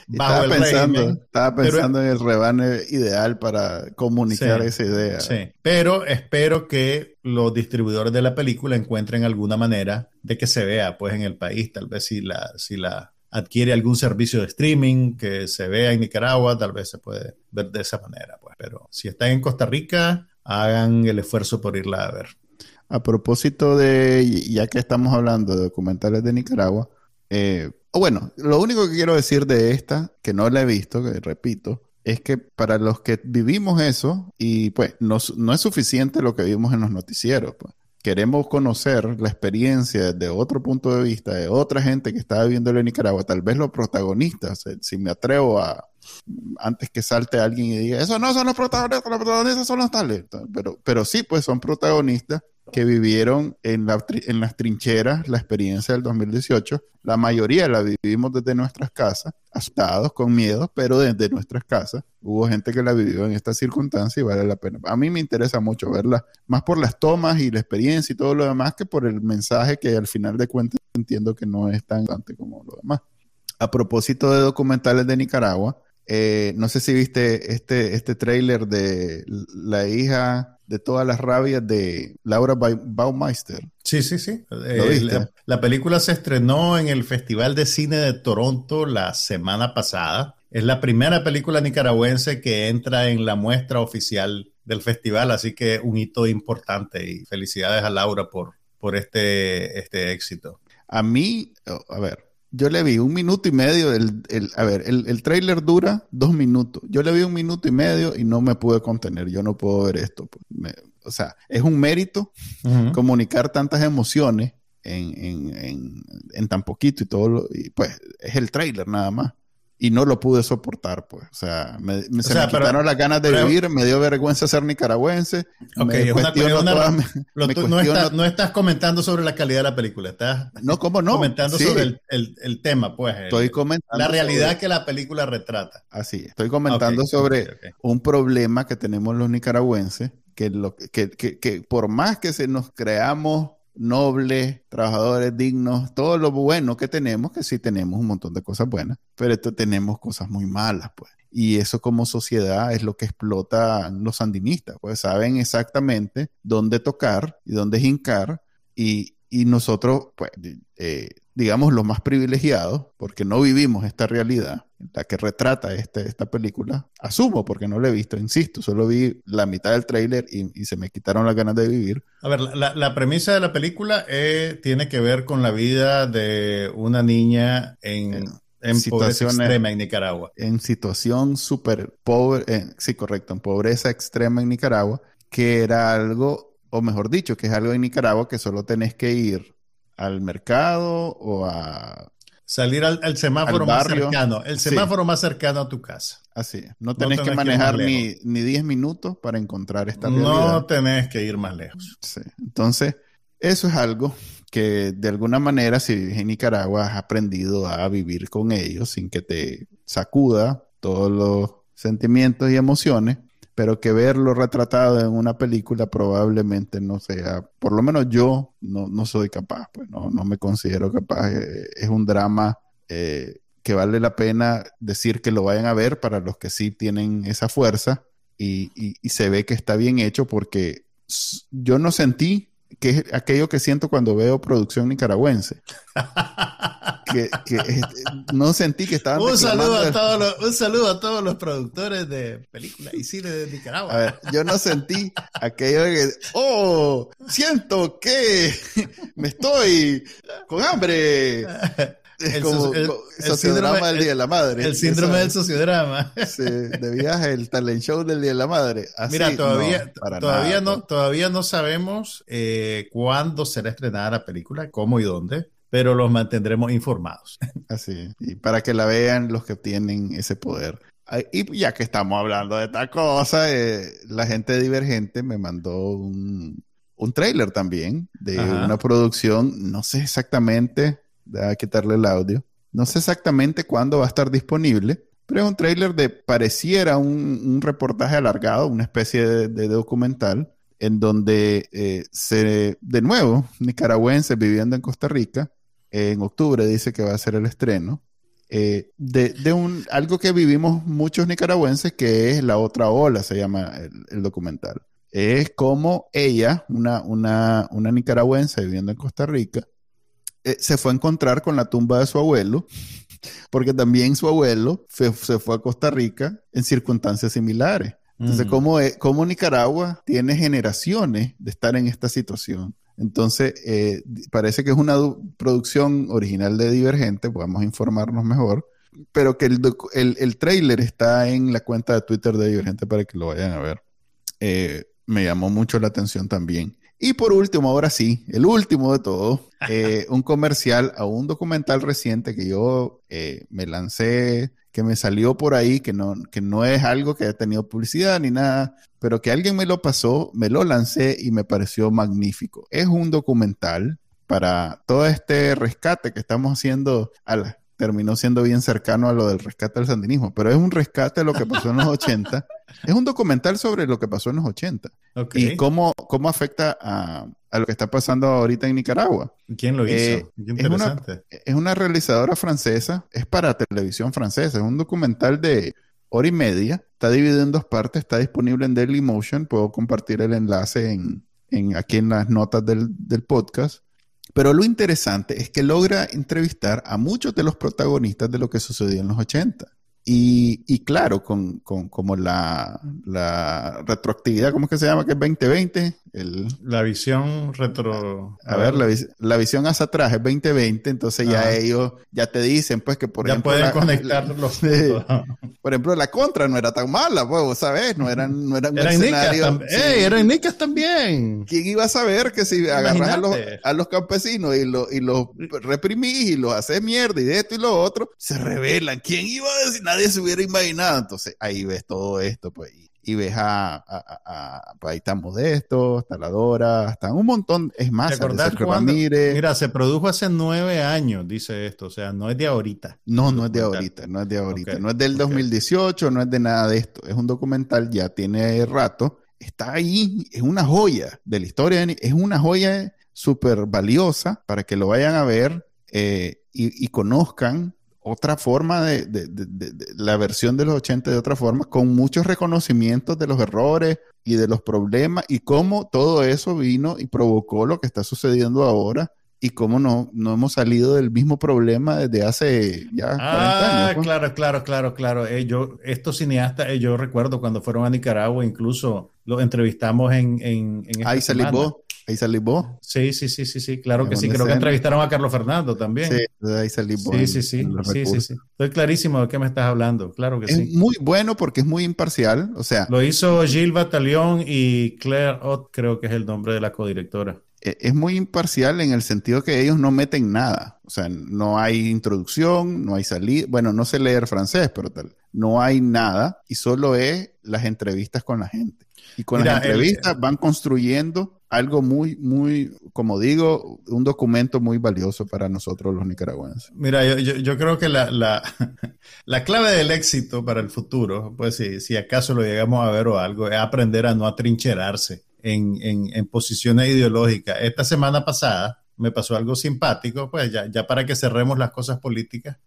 bajo estaba pensando, estaba pensando en el rebane ideal para comunicar esa idea. Sí, pero espero que los distribuidores de la película encuentren alguna manera de que se vea pues en el país, tal vez si la, si la adquiere algún servicio de streaming que se vea en Nicaragua, tal vez se puede ver de esa manera. Pues. Pero si están en Costa Rica, hagan el esfuerzo por irla a ver. A propósito de, ya que estamos hablando de documentales de Nicaragua, eh, bueno, lo único que quiero decir de esta, que no la he visto, que repito, es que para los que vivimos eso, y pues no, no es suficiente lo que vimos en los noticieros, pues queremos conocer la experiencia de otro punto de vista, de otra gente que está viviendo en Nicaragua, tal vez los protagonistas, eh, si me atrevo a, antes que salte alguien y diga, eso no son los protagonistas, los protagonistas son los tales, pero, pero sí, pues son protagonistas que vivieron en, en las trincheras la experiencia del 2018. La mayoría la vivimos desde nuestras casas, asustados, con miedo, pero desde nuestras casas. Hubo gente que la vivió en esta circunstancia y vale la pena. A mí me interesa mucho verla, más por las tomas y la experiencia y todo lo demás que por el mensaje que al final de cuentas entiendo que no es tan importante como lo demás. A propósito de documentales de Nicaragua, eh, no sé si viste este, este trailer de la hija de todas las rabias de Laura Baumeister. Sí, sí, sí. Eh, la, película se estrenó en el Festival de Cine de Toronto la semana pasada. Es la primera película nicaragüense que entra en la muestra oficial del festival, así que un hito importante y felicidades a Laura por, por este, este éxito. A mí, a ver, yo le vi un minuto y medio. El, a ver, el, el, trailer dura dos minutos. Yo le vi un minuto y medio y no me pude contener. Yo no puedo ver esto. Pues. o sea, es un mérito comunicar tantas emociones en, en, en, en, tan poquito y todo. Lo, y pues es el trailer nada más y no lo pude soportar, pues. O sea, me, se me quitaron las ganas de vivir, me dio vergüenza ser nicaragüense. Ok, una, no, estás, comentando sobre la calidad de la película, estás no, ¿cómo no? comentando sobre el, tema, pues. Estoy comentando la realidad que la película retrata. Así, estoy comentando sobre un problema que tenemos los nicaragüenses, que, lo, que, que, que por más que se nos creamos nobles, trabajadores dignos, todo lo bueno que tenemos, que sí tenemos un montón de cosas buenas, pero esto tenemos cosas muy malas, pues. Y eso como sociedad es lo que explota los sandinistas, pues saben exactamente dónde tocar y dónde hincar y, y nosotros, pues, eh, digamos, los más privilegiados, porque no vivimos esta realidad, la que retrata este, esta película, asumo, porque no la he visto, insisto, solo vi la mitad del tráiler y, se me quitaron las ganas de vivir. A ver, la, premisa de la película eh, tiene que ver con la vida de una niña en... en pobreza extrema en Nicaragua. En situación súper pobre, sí, correcto, en pobreza extrema en Nicaragua, que era algo, o mejor dicho, que es algo en Nicaragua que solo tenés que ir al mercado o a Salir al, semáforo más cercano, el semáforo más cercano a tu casa. Así No tenés, que manejar ni, ni 10 minutos para encontrar esta realidad. No tenés que ir más lejos. Sí. Entonces, eso es algo que de alguna manera, si vives en Nicaragua, has aprendido a vivir con ellos sin que te sacuda todos los sentimientos y emociones pero que verlo retratado en una película probablemente no sea, por lo menos yo no, no soy capaz, pues no, no me considero capaz. Eh, es un drama eh, que vale la pena decir que lo vayan a ver para los que sí tienen esa fuerza y, y, se ve que está bien hecho porque yo no sentí que es aquello que siento cuando veo producción nicaragüense. que, no sentí que estaban... Un saludo, a todos los, un saludo a todos los productores de películas y cine de Nicaragua. A ver, yo no sentí aquello de que, oh, siento que me estoy con hambre. Es como el, sociodrama del Día de la Madre. El síndrome del sociodrama. Sí, de viaje, el talent show del Día de la Madre. Mira, todavía, no, todavía, no, todavía no sabemos eh, cuándo será estrenada la película, cómo y dónde, pero los mantendremos informados. Así, y para que la vean los que tienen ese poder. Y ya que estamos hablando de esta cosa, eh, la gente Divergente me mandó un, un trailer también de una producción, no sé exactamente a quitarle el audio. No sé exactamente cuándo va a estar disponible, pero es un trailer de pareciera un, reportaje alargado, una especie de, documental, en donde eh, se, de nuevo, nicaragüenses viviendo en Costa Rica, en octubre dice que va a ser el estreno, eh, de, un, algo que vivimos muchos nicaragüenses, que es la otra ola, se llama el, documental. Es como ella, una, una, una nicaragüense viviendo en Costa Rica, eh, se fue a encontrar con la tumba de su abuelo, porque también su abuelo se, fue a Costa Rica en circunstancias similares. Entonces, ¿cómo, ¿cómo, Nicaragua tiene generaciones de estar en esta situación? Entonces, eh, parece que es una producción original de Divergente, podemos informarnos mejor, pero que el, el, trailer está en la cuenta de Twitter de Divergente para que lo vayan a ver. Eh, me llamó mucho la atención también. Y por último, ahora sí, el último de todo, eh, un comercial a un documental reciente que yo eh, me lancé, que me salió por ahí, que no, que no es algo que haya tenido publicidad ni nada, pero que alguien me lo pasó, me lo lancé y me pareció magnífico. Es un documental para todo este rescate que estamos haciendo a la, terminó siendo bien cercano a lo del rescate del sandinismo, pero es un rescate de lo que pasó en los 80. Es un documental sobre lo que pasó en los 80 y cómo, cómo afecta a, a, lo que está pasando ahorita en Nicaragua. ¿Quién lo hizo? Eh, es, una, es una realizadora francesa, es para televisión francesa, es un documental de hora y media, está dividido en dos partes, está disponible en Dailymotion, puedo compartir el enlace en, en aquí en las notas del, del podcast. Pero lo interesante es que logra entrevistar a muchos de los protagonistas de lo que sucedió en los 80. Y, y claro, con, con como la, la, retroactividad, ¿cómo es que se llama? Que es 2020. El, la visión retro... A, ver, la, la, visión hacia atrás es 2020, entonces ya ellos ya te dicen pues que por ya ejemplo... pueden conectar los Por ejemplo, la contra no era tan mala, pues, ¿sabes? No eran, no eran eran mercenarios. ¡Ey, eran nicas también! ¿Quién iba a saber que si agarras a los, a los, campesinos y, lo, y los reprimís y los haces mierda y de esto y lo otro, se rebelan? ¿Quién iba a decir? Nadie se hubiera imaginado. Entonces ahí ves todo esto, pues, y, ves a, a, pues ahí está Modesto, está la Dora, están un montón, es más, Mira, se produjo hace nueve años, dice esto, o sea, no es de ahorita. No, no es de ahorita, no es de ahorita, no es del 2018, no es de nada de esto, es un documental, ya tiene rato, está ahí, es una joya de la historia, es una joya súper valiosa para que lo vayan a ver eh, y, y conozcan otra forma de, la versión de los 80 de otra forma, con muchos reconocimientos de los errores y de los problemas y cómo todo eso vino y provocó lo que está sucediendo ahora y cómo no, no hemos salido del mismo problema desde hace ya 40 ah, años. Claro, claro, claro, claro. Eh, yo, estos cineastas, eh, yo recuerdo cuando fueron a Nicaragua, incluso los entrevistamos en... en, en Ahí Ahí salí vos. Sí, sí, sí, sí, sí, claro que sí. Creo que entrevistaron a Carlos Fernando también. Sí, ahí salí vos. Sí, sí, sí. Sí, sí, sí. Estoy clarísimo de qué me estás hablando. Claro que sí. Es muy bueno porque es muy imparcial. O sea. Lo hizo Gilles Batallón y Claire Ott, creo que es el nombre de la codirectora. E, es muy imparcial en el sentido que ellos no meten nada. O sea, no hay introducción, no hay salida. Bueno, no sé leer francés, pero tal. No hay nada y solo es las entrevistas con la gente. Y con las entrevistas van construyendo algo muy, muy, como digo, un documento muy valioso para nosotros los nicaragüenses. Mira, yo, yo, creo que la, la, la, clave del éxito para el futuro, pues si, si acaso lo llegamos a ver o algo, es aprender a no atrincherarse en, en, en posiciones ideológicas. Esta semana pasada, me pasó algo simpático, pues ya, ya para que cerremos las cosas políticas.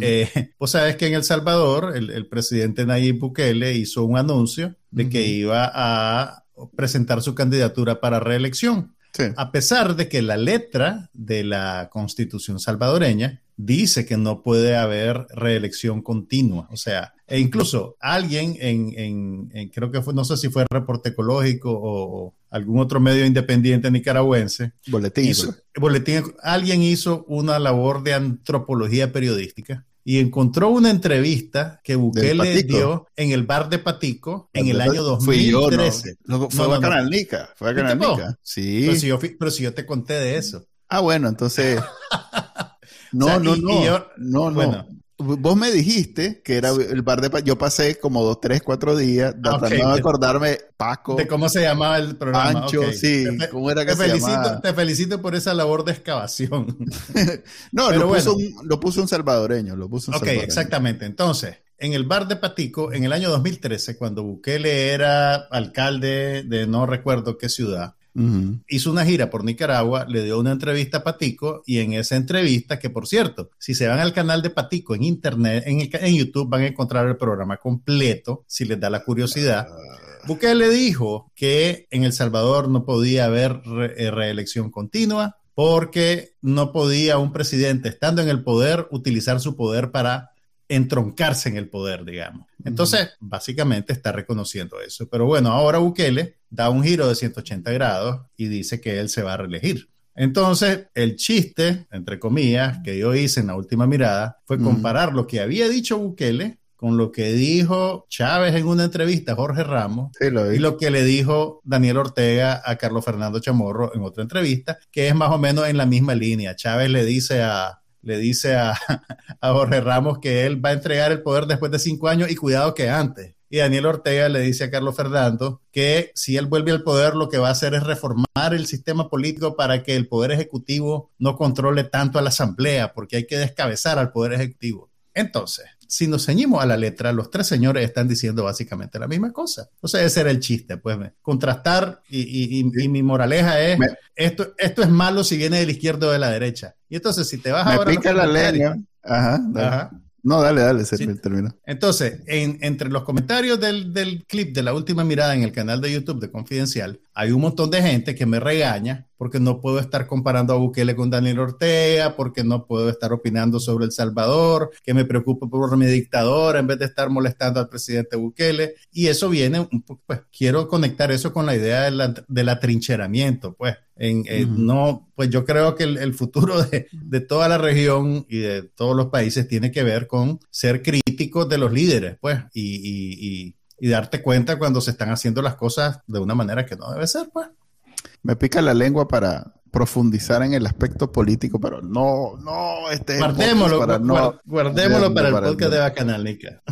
Eh, pues sabes que en El Salvador el, el, presidente Nayib Bukele hizo un anuncio de que iba a presentar su candidatura para reelección. A pesar de que la letra de la constitución salvadoreña dice que no puede haber reelección continua. O sea, e incluso alguien en, creo que fue, no sé si fue Reporte Ecológico o, algún otro medio independiente nicaragüense. Boletín. boletín. Alguien hizo una labor de antropología periodística y encontró una entrevista que Bukele dio en el bar de Patico en el año 2013. no. fue a Canal Nica, fue a Canal Nica. Sí. Pero si, yo, pero si yo te conté de eso. Ah, bueno, entonces... No, no, no, no, no. Vos me dijiste que era el bar de... Yo pasé como dos, tres, cuatro días ah, tratando de acordarme, Paco. De cómo se llamaba el programa. Pancho, sí. ¿Cómo era que te se felicito, llamaba? Te felicito por esa labor de excavación. no, lo, puso un, lo, puso un, salvadoreño. Lo puso un ok, exactamente. Entonces, en el bar de Patico, en el año 2013, cuando Bukele era alcalde de no recuerdo qué ciudad, Hizo una gira por Nicaragua, le dio una entrevista a Patico y en esa entrevista, que por cierto, si se van al canal de Patico en internet, en, en YouTube van a encontrar el programa completo, si les da la curiosidad. Ah. Bukele dijo que en El Salvador no podía haber eh, reelección continua porque no podía un presidente, estando en el poder, utilizar su poder para entroncarse en el poder, digamos. Entonces, básicamente está reconociendo eso. Pero bueno, ahora Bukele da un giro de 180 grados y dice que él se va a reelegir. Entonces, el chiste, entre comillas, que yo hice en la última mirada fue comparar lo que había dicho Bukele con lo que dijo Chávez en una entrevista a Jorge Ramos y lo que le dijo Daniel Ortega a Carlos Fernando Chamorro en otra entrevista, que es más o menos en la misma línea. Chávez le dice a, le dice a, a, Jorge Ramos que él va a entregar el poder después de cinco años y cuidado que antes. Y Daniel Ortega le dice a Carlos Fernando que si él vuelve al poder lo que va a hacer es reformar el sistema político para que el poder ejecutivo no controle tanto a la asamblea, porque hay que descabezar al poder ejecutivo. Entonces, si nos ceñimos a la letra, los tres señores están diciendo básicamente la misma cosa. O sea, ese era el chiste, pues, contrastar y, mi moraleja es, esto, esto es malo si viene de la izquierda o de la derecha. Y entonces, si te vas me Pica la leña. Ajá, Ajá. No, dale, dale, se termina. Entonces, entre los comentarios del, del, clip de la última mirada en el canal de YouTube de Confidencial, hay un montón de gente que me regaña porque no puedo estar comparando a Bukele con Daniel Ortega, porque no puedo estar opinando sobre El Salvador, que me preocupo por mi dictador en vez de estar molestando al presidente Bukele. Y eso viene, un poco, pues quiero conectar eso con la idea del atrincheramiento, pues. En, no, pues yo creo que el, futuro de, de, toda la región y de todos los países tiene que ver con ser críticos de los líderes, pues, y, y, y y darte cuenta cuando se están haciendo las cosas de una manera que no debe ser, pues. Me pica la lengua para profundizar en el aspecto político, pero no, no, este guardémoslo, para, no, guardémoslo para el podcast de Bacanalnica.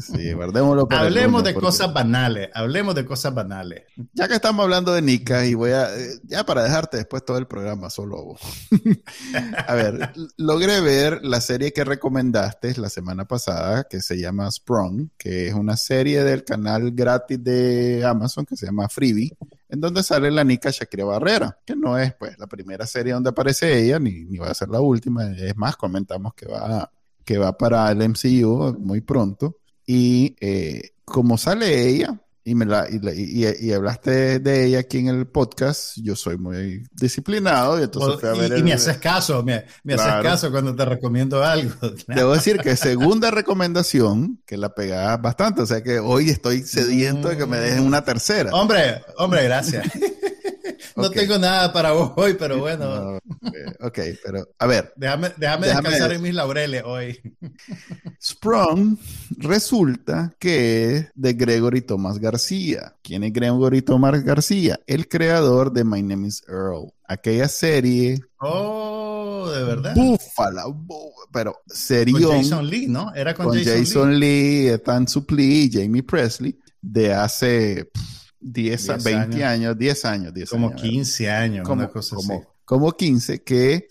Sí, guardémoslo para Hablemos de cosas banales, hablemos de cosas banales. Ya que estamos hablando de Nica, y voy a, eh, ya para dejarte después todo el programa, solo. a ver, logré ver la serie que recomendaste la semana pasada, que se llama Sprung, que es una serie del canal gratis de Amazon que se llama Freebie en donde sale la Nica Shakira Barrera, que no es pues la primera serie donde aparece ella, ni, va a ser la última, es más, comentamos que va, que va para el MCU muy pronto, y eh, como sale ella, y, me la, y, y, hablaste de ella aquí en el podcast, yo soy muy disciplinado y entonces fui a ver y, me haces caso, me, me haces caso cuando te recomiendo algo. Debo decir que segunda recomendación, que la pegaba bastante, o sea que hoy estoy sediento de que me dejen una tercera. Hombre, hombre, gracias. no tengo nada para vos hoy, pero bueno. ok, pero a ver. Déjame, déjame, descansar en mis laureles hoy. Sprung resulta que es de Gregory Thomas García. ¿Quién es Gregory Thomas García? El creador de My Name is Earl. Aquella serie. Oh, de verdad. Búfala, pero serión. Con Jason Lee, ¿no? Era con, Jason, Lee, Stan Suplee, Jamie Presley, de hace 10, a 20 años. 10 años, 10 como 15 años, como, una cosa como, así. Como 15, que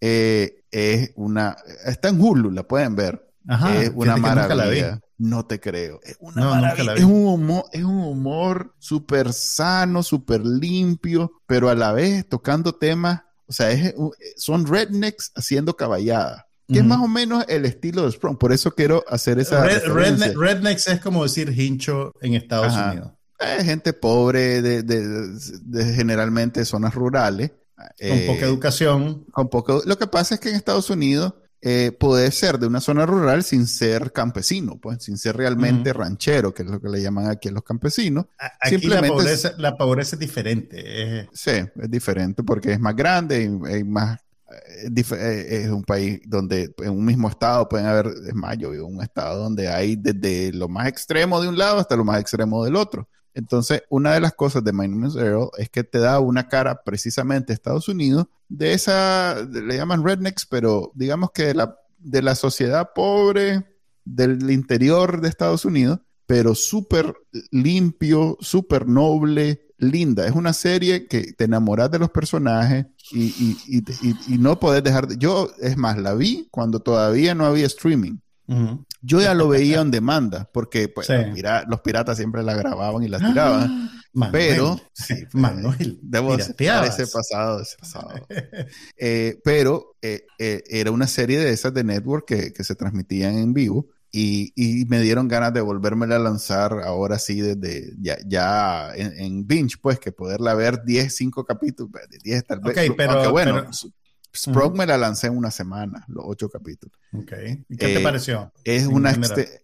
eh, es una. Está en Hulu, la pueden ver. Ajá, es una maravilla. No te creo. Es una maravilla. Es un humor, es un humor súper sano, súper limpio, pero a la vez tocando temas. O sea, es, son rednecks haciendo caballada. Que es más o menos el estilo de Sprung. Por eso quiero hacer esa. rednecks es como decir hincho en Estados Unidos. Eh, gente pobre de, de, generalmente zonas rurales. Con poca eh, educación. Con poco. Lo que pasa es que en Estados Unidos eh, puede ser de una zona rural sin ser campesino, pues sin ser realmente ranchero, que es lo que le llaman aquí a los campesinos. Aquí Simplemente la, pobreza, la pobreza es diferente. Sí, es diferente porque es más grande y, más eh, eh, es un país donde en un mismo estado pueden haber, es más, yo vivo en un estado donde hay desde lo más extremo de un lado hasta lo más extremo del otro. Entonces, una de las cosas de My Name is Earl es que te da una cara precisamente Estados Unidos de esa, le llaman rednecks, pero digamos que de la, de la sociedad pobre del interior de Estados Unidos, pero súper limpio, súper noble, linda. Es una serie que te enamoras de los personajes y, no podés dejar de... Yo, es más, la vi cuando todavía no había streaming. Yo ya lo veía en demanda, porque pues, los, piratas siempre la grababan y la tiraban. pero, sí, Manuel, debo ese pasado, ese pasado. Eh, pero eh, eh, era una serie de esas de network que, que se transmitían en vivo. Y, y, me dieron ganas de volvérmela a lanzar ahora sí desde ya, ya en, en, binge, pues que poderla ver 10, 5 capítulos, 10 tal vez. pero, bueno, Sprog me la lancé en una semana, los ocho capítulos. Ok. ¿Y qué te eh, pareció? Es una,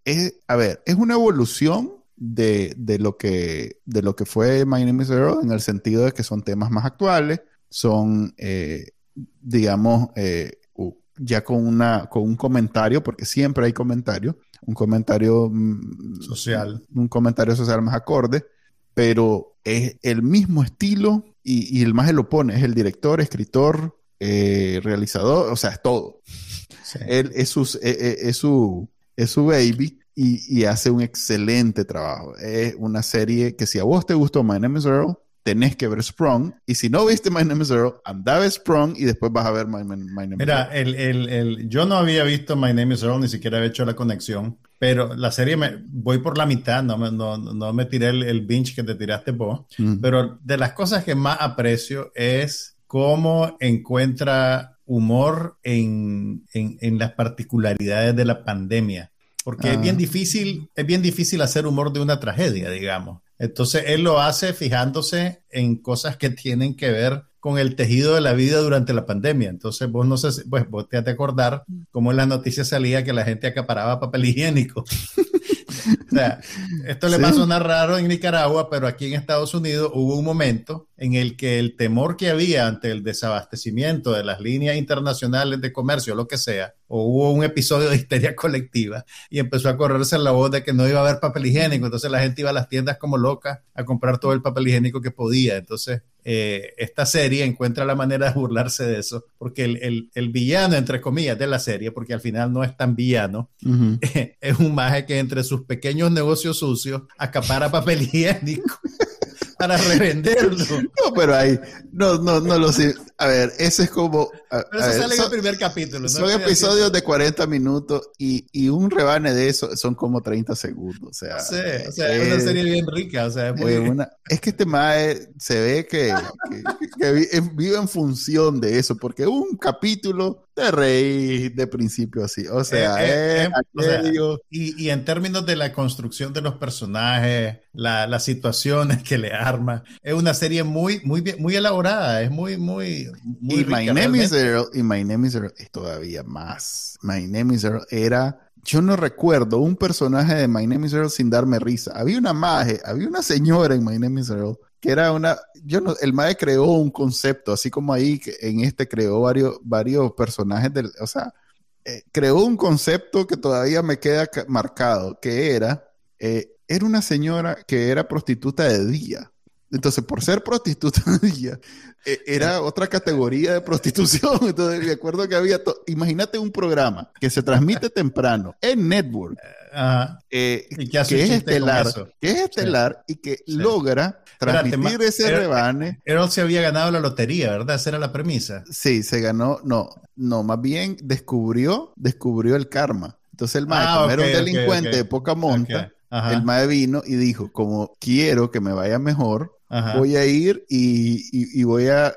es, a ver, es una evolución de, de, lo que, de lo que fue My Name is Earl en el sentido de que son temas más actuales, son, eh, digamos, eh, ya con, una, con un comentario, porque siempre hay comentario, un comentario mm, social, un comentario social más acorde, pero es el mismo estilo y, y el más lo pone, es el director, escritor, eh, realizador, o sea, es todo. Él es, su, eh, eh, es, su, es su baby y, y, hace un excelente trabajo. Es una serie que si a vos te gustó My Name is Earl, tenés que ver Sprung. Y si no viste My Name is Earl, anda a ver Sprung y después vas a ver My, Name is Earl. Mira, el, el, el, yo no había visto My Name is Earl, ni siquiera había hecho la conexión. Pero la serie me voy por la mitad, no me, no, no me tiré el, el binge que te tiraste vos. Pero de las cosas que más aprecio es cómo encuentra humor en, en, las particularidades de la pandemia. Porque es bien ah. difícil, es bien difícil hacer humor de una tragedia, digamos. Entonces él lo hace fijándose en cosas que tienen que ver con el tejido de la vida durante la pandemia. Entonces vos no sé, pues vos te has de acordar cómo en las noticias salía que la gente acaparaba papel higiénico. o sea, esto le va a sonar raro en Nicaragua, pero aquí en Estados Unidos hubo un momento en el que el temor que había ante el desabastecimiento de las líneas internacionales de comercio, lo que sea, o hubo un episodio de histeria colectiva y empezó a correrse la voz de que no iba a haber papel higiénico, entonces la gente iba a las tiendas como loca a comprar todo el papel higiénico que podía. Entonces, eh, esta serie encuentra la manera de burlarse de eso, porque el, el, villano, entre comillas, de la serie, porque al final no es tan villano, es un maje que entre sus pequeños negocios sucios acapara papel higiénico para revenderlo. No, pero ahí, no, no, no lo sé. A ver, ese es como. pero eso sale en el primer capítulo. Son episodios de 40 minutos y, y, un rebane de eso son como 30 segundos. O sea, sí, o sea es, una serie bien rica. O sea, es, muy... una, es que este mae se ve que, que, que, vive en función de eso, porque un capítulo de rey de principio así. O sea, eh, eh, eh, y, y, en términos de la construcción de los personajes, la, las situaciones que le arma, es una serie muy, muy, muy elaborada, es muy, muy, muy y My Name is Earl, y My Name is Earl es todavía más. My Name is Earl era yo no recuerdo un personaje de My Name is Earl sin darme risa. Había una maje, había una señora en My Name is Earl que era una, yo no, el MAE creó un concepto, así como ahí en este creó varios, varios personajes del, o sea, eh, creó un concepto que todavía me queda marcado, que era, eh, era una señora que era prostituta de día. Entonces, por ser prostituta e, era otra categoría de prostitución. Entonces, me acuerdo que había, imagínate un programa que se transmite temprano en network, eh, que es estelar, que es estelar y que logra transmitir ese rebane. Errol se había ganado la lotería, ¿verdad? Esa era la premisa. Sí, se ganó, no, no, más bien descubrió, descubrió el karma. Entonces el maestro ah, era un delincuente de poca monta. El mae vino y dijo, como quiero que me vaya mejor, voy a ir y, voy a,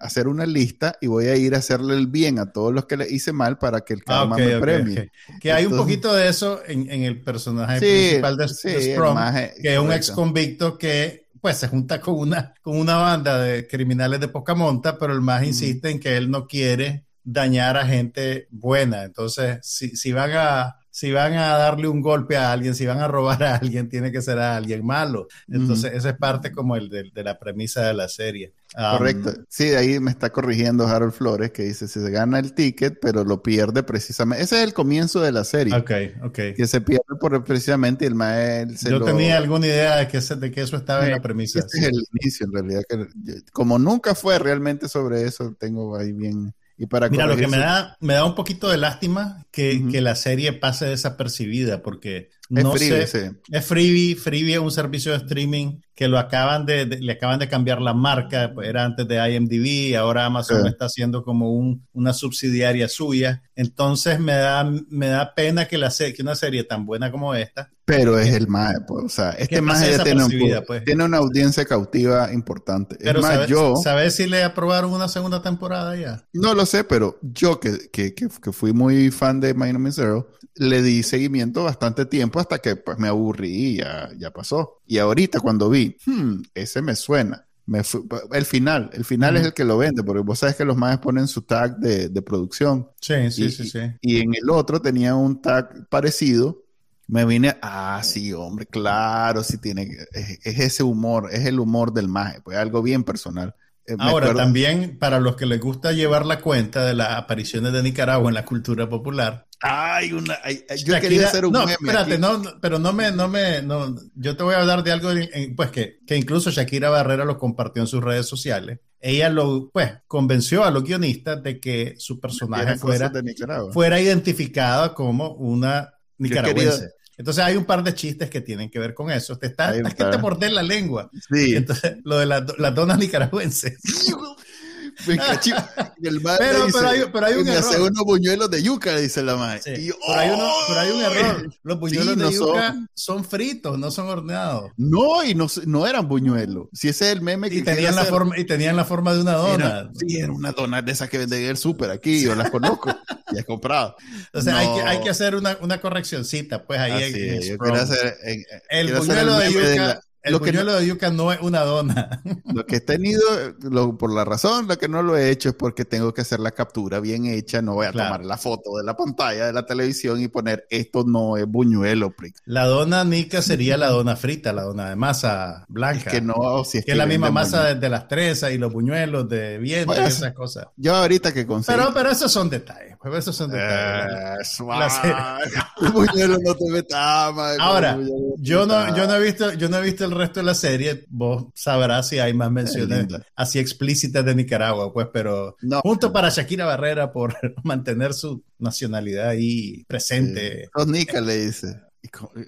hacer una lista y voy a ir a hacerle el bien a todos los que le hice mal para que el ah, karma me premie. Que hay un poquito de eso en, el personaje principal de, Sprung, que es un ex convicto que pues se junta con una, con una banda de criminales de poca monta, pero el más insiste en que él no quiere dañar a gente buena. Entonces, si, si van a si van a darle un golpe a alguien, si van a robar a alguien, tiene que ser a alguien malo. Entonces, esa es parte como el de, la premisa de la serie. Correcto. Sí, de ahí me está corrigiendo Harold Flores, que dice, si se gana el ticket, pero lo pierde precisamente. Ese es el comienzo de la serie. Ok, ok. Que se pierde por precisamente el maestro. Yo tenía alguna idea de que, de que eso estaba en la premisa. Ese es el inicio, en realidad. Que, como nunca fue realmente sobre eso, tengo ahí bien Mira, lo que me da, me da un poquito de lástima que, que la serie pase desapercibida, porque no es freebie, sé, es freebie, freebie es un servicio de streaming que lo acaban de, le acaban de cambiar la marca, pues era antes de IMDb, ahora Amazon está haciendo como un, una subsidiaria suya, entonces me da, me da pena que, la que una serie tan buena como esta pero es el más, pues, o sea, este más tiene, pues. tiene, una audiencia cautiva importante. Pero es más, yo... ¿Sabes si le aprobaron una segunda temporada ya? No lo sé, pero yo que, que, que, fui muy fan de My Name is Zero, le di seguimiento bastante tiempo hasta que pues me aburrí y ya, ya pasó. Y ahorita cuando vi, hmm, ese me suena. Me el final, el final es el que lo vende, porque vos sabes que los más ponen su tag de, de producción. Sí, sí, sí, sí. Y en el otro tenía un tag parecido, me vine, ah, sí, hombre, claro, sí tiene, es, ese humor, es el humor del maje, pues algo bien personal. Eh, Ahora, también para los que les gusta llevar la cuenta de las apariciones de Nicaragua en la cultura popular. Ay, una, yo quería hacer un no, espérate, no, pero no me, no me, no, yo te voy a hablar de algo, pues que, que incluso Shakira Barrera lo compartió en sus redes sociales. Ella lo, pues, convenció a los guionistas de que su personaje fuera, fuera identificado como una nicaragüense. Entonces hay un par de chistes que tienen que ver con eso. Te está, que te morder la lengua. Sí. Entonces, lo de las donas nicaragüenses. Pero, pero, hay, pero hay un error. hace unos buñuelos de yuca, dice la madre. pero, hay pero, hay un error. Los buñuelos de yuca son... fritos, no son horneados. No, y no, no eran buñuelos. Si ese es el meme que y tenían la forma Y tenían la forma de una dona. sí, era una dona de esas que venden en el súper aquí. Yo las conozco. ya he comprado. O sea, hay, que, hay que hacer una, una correccioncita, pues ahí en, quiero hacer, el buñuelo de yuca el lo buñuelo de yuca no es una dona. Lo que he tenido, por la razón, lo que no lo he hecho es porque tengo que hacer la captura bien hecha. No voy a tomar la foto de la pantalla de la televisión y poner esto no es buñuelo. La dona nica sería la dona frita, la dona de masa blanca. que no, si es que, es la misma masa de, las tresas y los buñuelos de viento y esas cosas. Yo ahorita que consigo. Pero, pero esos son detalles. Pues esos son detalles. el buñuelo no te metas, Ahora, yo no, yo no he visto, yo no he visto el resto de la serie, vos sabrás si hay más menciones así explícitas de Nicaragua, pues, pero no, junto para Shakira Barrera por mantener su nacionalidad ahí presente. Sí. Nica le dice.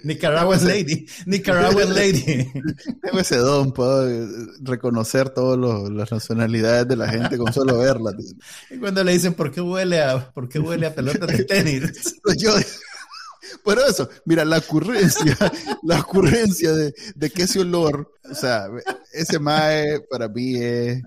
Nicaragua's Lady, Nicaragua's Lady. Tengo ese don, puedo reconocer todas las nacionalidades de la gente con solo verla. Y cuando le dicen, ¿por qué huele a, por qué huele a pelota de tenis? Yo, pero eso, mira, la ocurrencia, la ocurrencia de, de que ese olor, o sea, ese mae para mí es,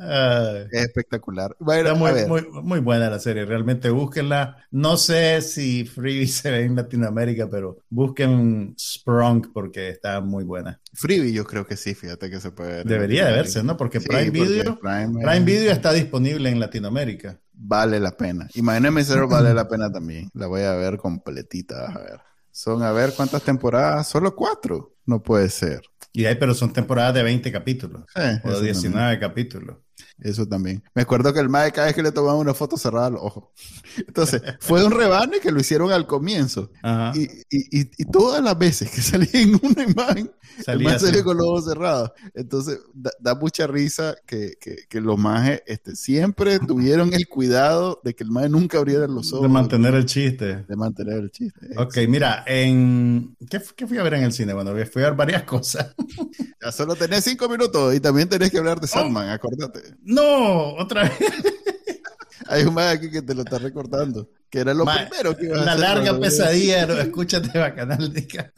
espectacular. Bueno, muy, muy, muy, buena la serie, realmente búsquenla. No sé si Freebie se ve en Latinoamérica, pero busquen Sprung porque está muy buena. Freebie yo creo que sí, fíjate que se puede ver. Debería de verse, ¿no? Porque Prime Video, Prime, Video está disponible en Latinoamérica. Vale la pena. Imagíname Zero vale la pena también. La voy a ver completita, a ver. Son, a ver, ¿cuántas temporadas? Solo cuatro. No puede ser. Y hay, pero son temporadas de 20 capítulos. o de 19 capítulos. Eso también. Me acuerdo que el MAE cada vez que le tomaban una foto cerraba los ojos. Entonces, fue un rebane que lo hicieron al comienzo. Y, y, y, todas las veces que salía en una imagen, Salía el con los ojos cerrados. Entonces, da, mucha risa que, que, los majes este, siempre tuvieron el cuidado de que el maje nunca abriera los ojos. De mantener el chiste. De mantener el chiste. Ok, mira, en... ¿Qué, fui a ver en el cine? Bueno, fui a ver varias cosas. ya solo tenés cinco minutos y también tenés que hablar de oh. Sandman, acordate. No, otra vez. Hay un más aquí que te lo está recordando. Que era lo primero que iba a Una hacer, larga pesadilla, no, escúchate, bacanaldica.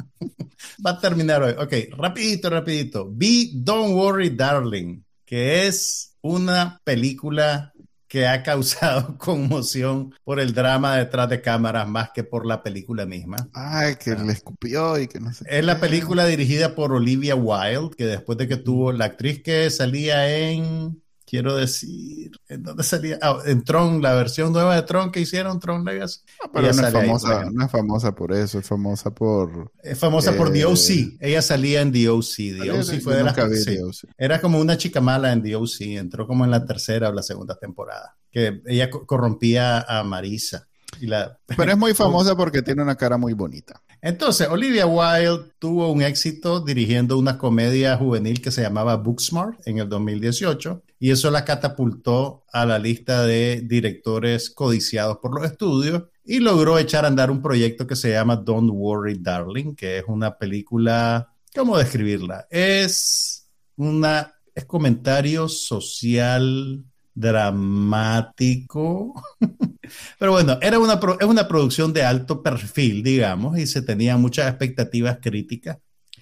Va a terminar hoy. Ok, rapidito, rapidito. Vi Don't Worry, Darling, que es una película que ha causado conmoción por el drama detrás de cámaras más que por la película misma. Ay, que le escupió y que no sé. Es la película dirigida por Olivia Wilde, que después de que tuvo la actriz que salía en, quiero decir, ¿en dónde salía? Ah, en Tron, la versión nueva de Tron que hicieron, Tron Legacy. No, pero Ella no es, ahí, por famosa, ejemplo. no es famosa por eso, es famosa por. Es famosa por Eh, OC. Ella salía en The OC. The OC Yo fue de las sí. Era como una chica mala en The OC. Entró como en la tercera o la segunda temporada. Que ella co- corrompía a Marisa. Y la... Pero es muy famosa porque tiene una cara muy bonita. Entonces, Olivia Wilde tuvo un éxito dirigiendo una comedia juvenil que se llamaba Booksmart en el 2018 y eso la catapultó a la lista de directores codiciados por los estudios y logró echar a andar un proyecto que se llama Don't Worry Darling, que es una película, ¿cómo describirla? Es una es comentario social dramático. Pero bueno, era una, es una producción de alto perfil, digamos, y se tenían muchas expectativas críticas.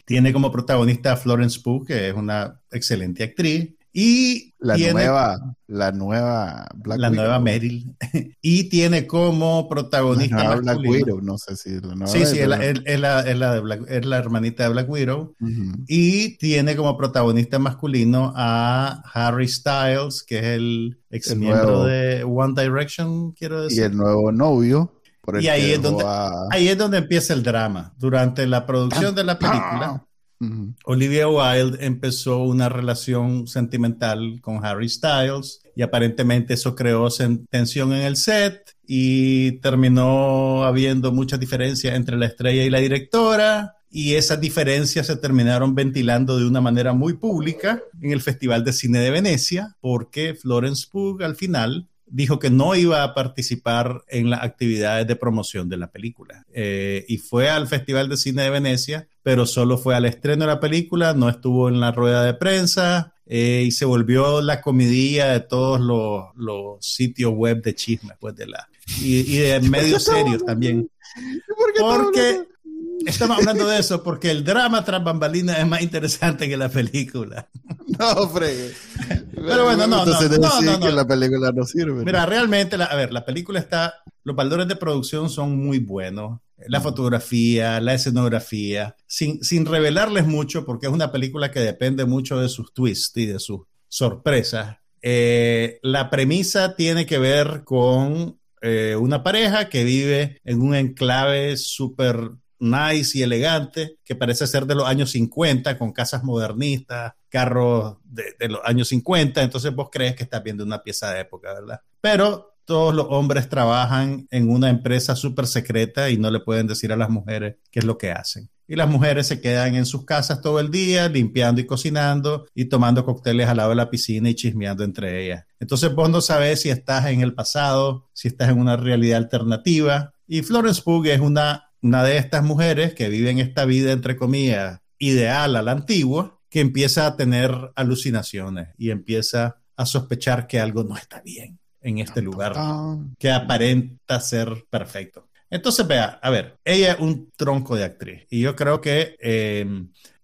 Tiene como protagonista a Florence Pugh, que es una excelente actriz, y La tiene nueva, la nueva Black la Widow. nueva Meryl, y tiene como La protagonista nueva Black Widow, no sé si la nueva. Sí, sí, es la, es- es la- es la de Black- es la hermanita de Black Widow. Y tiene como protagonista masculino a Harry Styles, que es el ex El miembro nuevo. de One Direction, quiero Y decir. el nuevo novio. Por el Y ahí es donde- a- Ahí es donde empieza el drama. Durante la producción de la película, Olivia Wilde empezó una relación sentimental con Harry Styles y aparentemente eso creó tensión en el set y terminó habiendo muchas diferencias entre la estrella y la directora y esas diferencias se terminaron ventilando de una manera muy pública en el Festival de Cine de Venecia porque Florence Pugh al final dijo que no iba a participar en las actividades de promoción de la película. Eh, y fue al Festival de Cine de Venecia, pero solo fue al estreno de la película, no estuvo en la rueda de prensa eh, y se volvió la comidilla de todos los, los sitios web de chismes, pues de la y, y de medios serios también. ¿Por qué Porque? Estamos hablando de eso, porque el drama tras bambalinas es más interesante que la película. No, fregue. Pero bueno, no, Entonces no, no, no, no. que la película no sirve. Mira, realmente, la- a ver, la película está, los valores de producción son muy buenos. La fotografía, la escenografía, sin, sin revelarles mucho, porque es una película que depende mucho de sus twists y de sus sorpresas. Eh, la premisa tiene que ver con eh, una pareja que vive en un enclave súper nice y elegante, que parece ser de los años 50, con casas modernistas, carros de, los años 50, entonces vos crees que estás viendo una pieza de época, ¿verdad? Pero todos los hombres trabajan en una empresa súper secreta y no le pueden decir a las mujeres qué es lo que hacen. Y las mujeres se quedan en sus casas todo el día limpiando y cocinando y tomando cócteles al lado de la piscina y chismeando entre ellas. Entonces vos no sabes si estás en el pasado, si estás en una realidad alternativa. Y Florence Pugh es una, una de estas mujeres que viven esta vida, entre comillas, ideal a la antigua, que empieza a tener alucinaciones y empieza a sospechar que algo no está bien en este lugar que aparenta ser perfecto. Entonces, vea, a ver, ella es un tronco de actriz y yo creo que eh,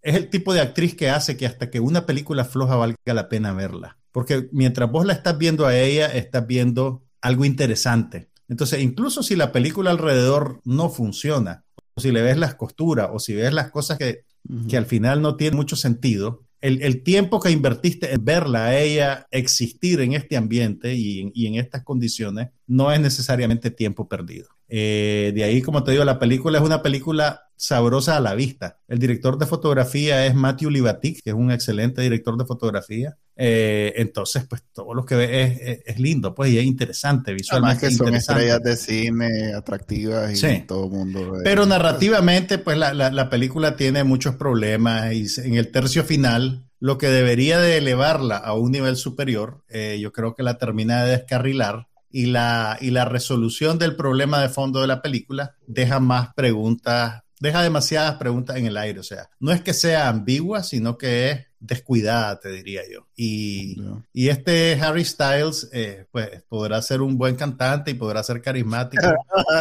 es el tipo de actriz que hace que hasta que una película floja valga la pena verla. Porque mientras vos la estás viendo a ella, estás viendo algo interesante. Entonces, incluso si la película alrededor no funciona, o si le ves las costuras, o si ves las cosas que, que al final no tienen mucho sentido, el, el tiempo que invertiste en verla a ella existir en este ambiente y en, y en estas condiciones no es necesariamente tiempo perdido. Eh, de ahí, como te digo, la película es una película sabrosa a la vista. El director de fotografía es Matthew Libatic, que es un excelente director de fotografía. Eh, entonces, pues todo lo que ve es, es- es lindo, pues, y es interesante Además visualmente. que son estrellas de cine atractivas y Sí. todo el mundo. ve. Pero narrativamente, pues la, la- la película tiene muchos problemas y en el tercio final, lo que debería de elevarla a un nivel superior, eh, yo creo que la termina de descarrilar y la, y la resolución del problema de fondo de la película deja más preguntas, deja demasiadas preguntas en el aire. O sea, no es que sea ambigua, sino que es descuidada, te diría yo. Y, y este Harry Styles, eh, pues podrá ser un buen cantante y podrá ser carismático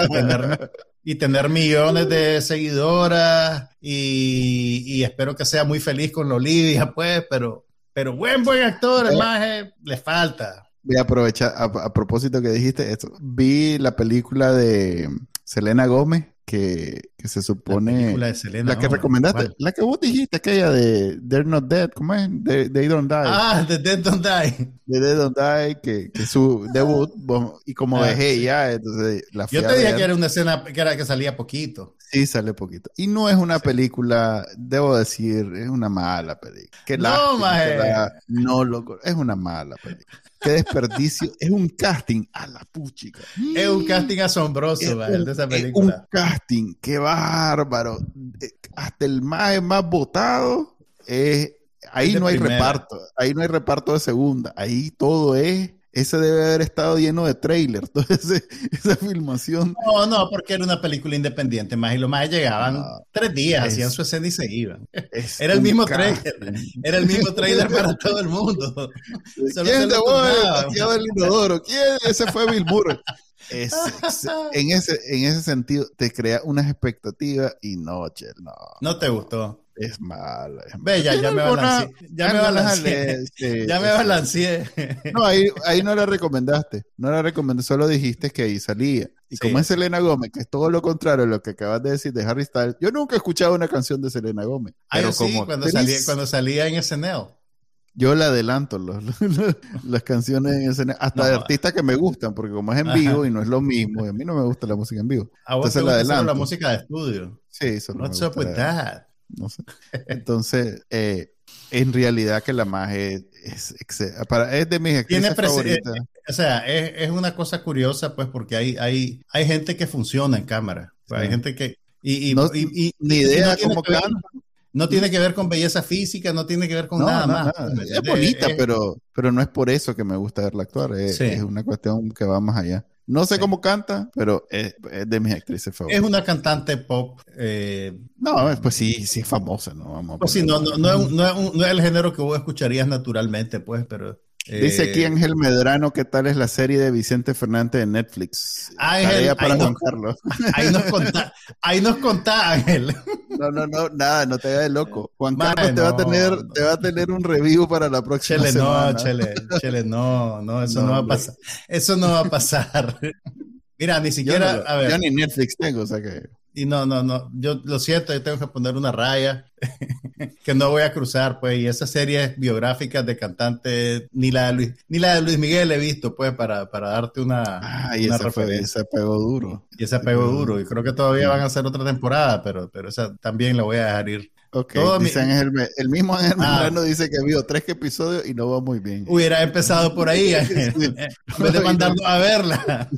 y, tener, y tener millones de seguidoras y, y, espero que sea muy feliz con Olivia, pues, pero, pero buen, buen actor, más le falta. Voy a aprovechar, a propósito que dijiste esto, vi la película de Selena Gómez que, que se supone. La, de Selena, la que recomendaste. La que vos dijiste, aquella de They're Not Dead. ¿Cómo es? They, they Don't Die. Ah, The Dead Don't Die. The Dead Don't Die, que, que su debut. y como ah, dejé ya, entonces la Yo te dije que era una escena que, era que salía poquito. Sí, sale poquito. Y no es una película, debo decir, es una mala película. No, la, No, loco, es una mala película. Qué desperdicio. es un casting a la puchica. Es un casting asombroso, es de esa película. Es un casting, qué bárbaro. Eh, hasta el más, más votado, ahí no hay reparto. Ahí no hay reparto de segunda. Ahí todo es ese debe haber estado lleno de trailers, toda esa filmación. No, no, porque era una película independiente, más y lo más llegaban tres días, hacían su escena y se iban. Era el mismo trailer, era el mismo trailer para todo el mundo. ¿Quién de vos el inodoro? ¿Quién? Ese fue Bill Murray. en, ese, en ese sentido, te crea unas expectativas y no, no. No te gustó. Es malo. Ve, ya, ya, me balanceé. Ya me balanceé. ya me balanceé. No, ahí, ahí no la recomendaste. No la recomendé, solo dijiste que ahí salía. Y como es Selena Gómez, que es todo lo contrario a lo que acabas de decir de Harry Styles, yo nunca he escuchado una canción de Selena Gómez. Ah, pero sí, cuando, salía, cuando salía en SNL. Yo le adelanto los, las canciones en SNL, hasta de artistas que me gustan, porque como es en vivo y no es lo mismo, y a mí no me gusta la música en vivo. A vos Entonces la la música de estudio. Sí, eso no What's up with that? No sé. Entonces, eh, en realidad que la magia es, es, de mis actrices favoritas. Eh, o sea, es, es, una cosa curiosa, pues, porque hay, hay, hay gente que funciona en cámara. Pues, hay gente que... Y, y, ni idea cómo No tiene que ver con belleza física, no tiene que ver con nada, más. Es bonita, pero, pero no es por eso que me gusta verla actuar. Es, es una cuestión que va más allá. No sé cómo canta, pero es, de mis actrices favoritas. Es una cantante pop. Eh, no, pues sí, sí es famosa, ¿no? Vamos pues sí, no, no, no, es, no, es el género que vos escucharías naturalmente, pues, pero Dice aquí eh, Ángel Medrano, ¿qué tal es la serie de Vicente Fernández de Netflix? Ángel, para ahí, nos, ahí, nos contá, ahí nos contá, Ángel. No, no, no, nada, no te hagas de loco. Juan Carlos te, va a tener, te va a tener un review para la próxima chele, semana. No, Chele, Chele, no, no, eso no, va a pasar. Eso no va a pasar. Mira, ni siquiera, a ver. Yo ni Netflix tengo, o sea que... Y no, no, no, yo lo siento, yo tengo que poner una raya que no voy a cruzar, pues, y esas series biográficas de cantantes, ni la de Luis, ni la de Luis Miguel he visto, pues, para, para darte una, ah, y esa Fue, ese pegó duro. Y ese pegó duro, y creo que todavía van a hacer otra temporada, pero, pero esa también la voy a dejar ir. Ok, dicen el, mismo Ángel ah. dice que vio tres episodios y no va muy bien. Hubiera empezado por ahí, en vez de mandarlo a verla.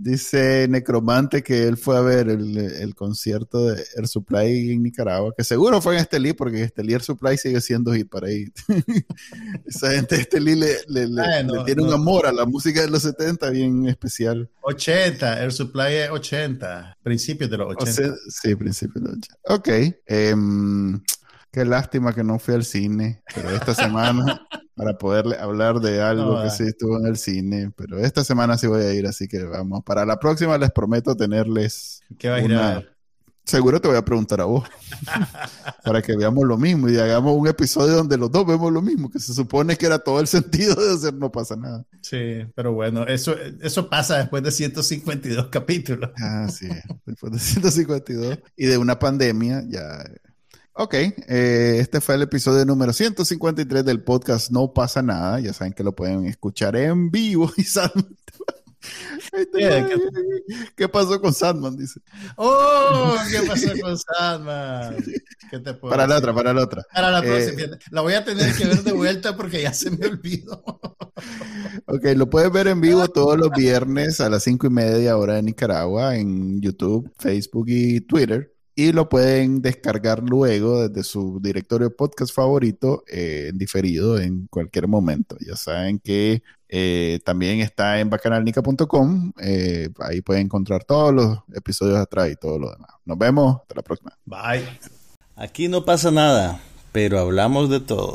Dice Necromante que él fue a ver el, concierto de Air Supply en Nicaragua, que seguro fue en Estelí, porque Estelí Air Supply sigue siendo hit para ahí. Esa gente de Estelí le, tiene un amor a la música de los 70 bien especial. 80, Air Supply es 80, principios de los 80. sí, principios de los 80. Ok. Em, qué lástima que no fui al cine, pero esta semana para poderle hablar de algo que sí estuvo en el cine. Pero esta semana sí voy a ir, así que vamos. Para la próxima les prometo tenerles. ¿Qué va a ir? Seguro te voy a preguntar a vos. para que veamos lo mismo y hagamos un episodio donde los dos vemos lo mismo, que se supone que era todo el sentido de hacer no pasa nada. Sí, pero bueno, eso, eso pasa después de 152 capítulos. Ah, sí, después de 152 y de una pandemia ya Ok, eh, este fue el episodio número 153 del podcast No pasa nada. Ya saben que lo pueden escuchar en vivo. Y Sandman. ¿Qué, pasó con Sandman? Dice. ¡Oh! ¿Qué pasó con Sandman? para la otra, para la otra. Para la próxima. Eh, la voy a tener que ver de vuelta porque ya se me olvidó. ok, lo puedes ver en vivo todos los viernes a las cinco y media hora de Nicaragua en YouTube, Facebook y Twitter y lo pueden descargar luego desde su directorio podcast favorito eh, en diferido en cualquier momento. Ya saben que eh, también está en bacanalnica.com. Eh, ahí pueden encontrar todos los episodios atrás y todo lo demás. Nos vemos. Hasta la próxima. Bye. Aquí no pasa nada pero hablamos de todo.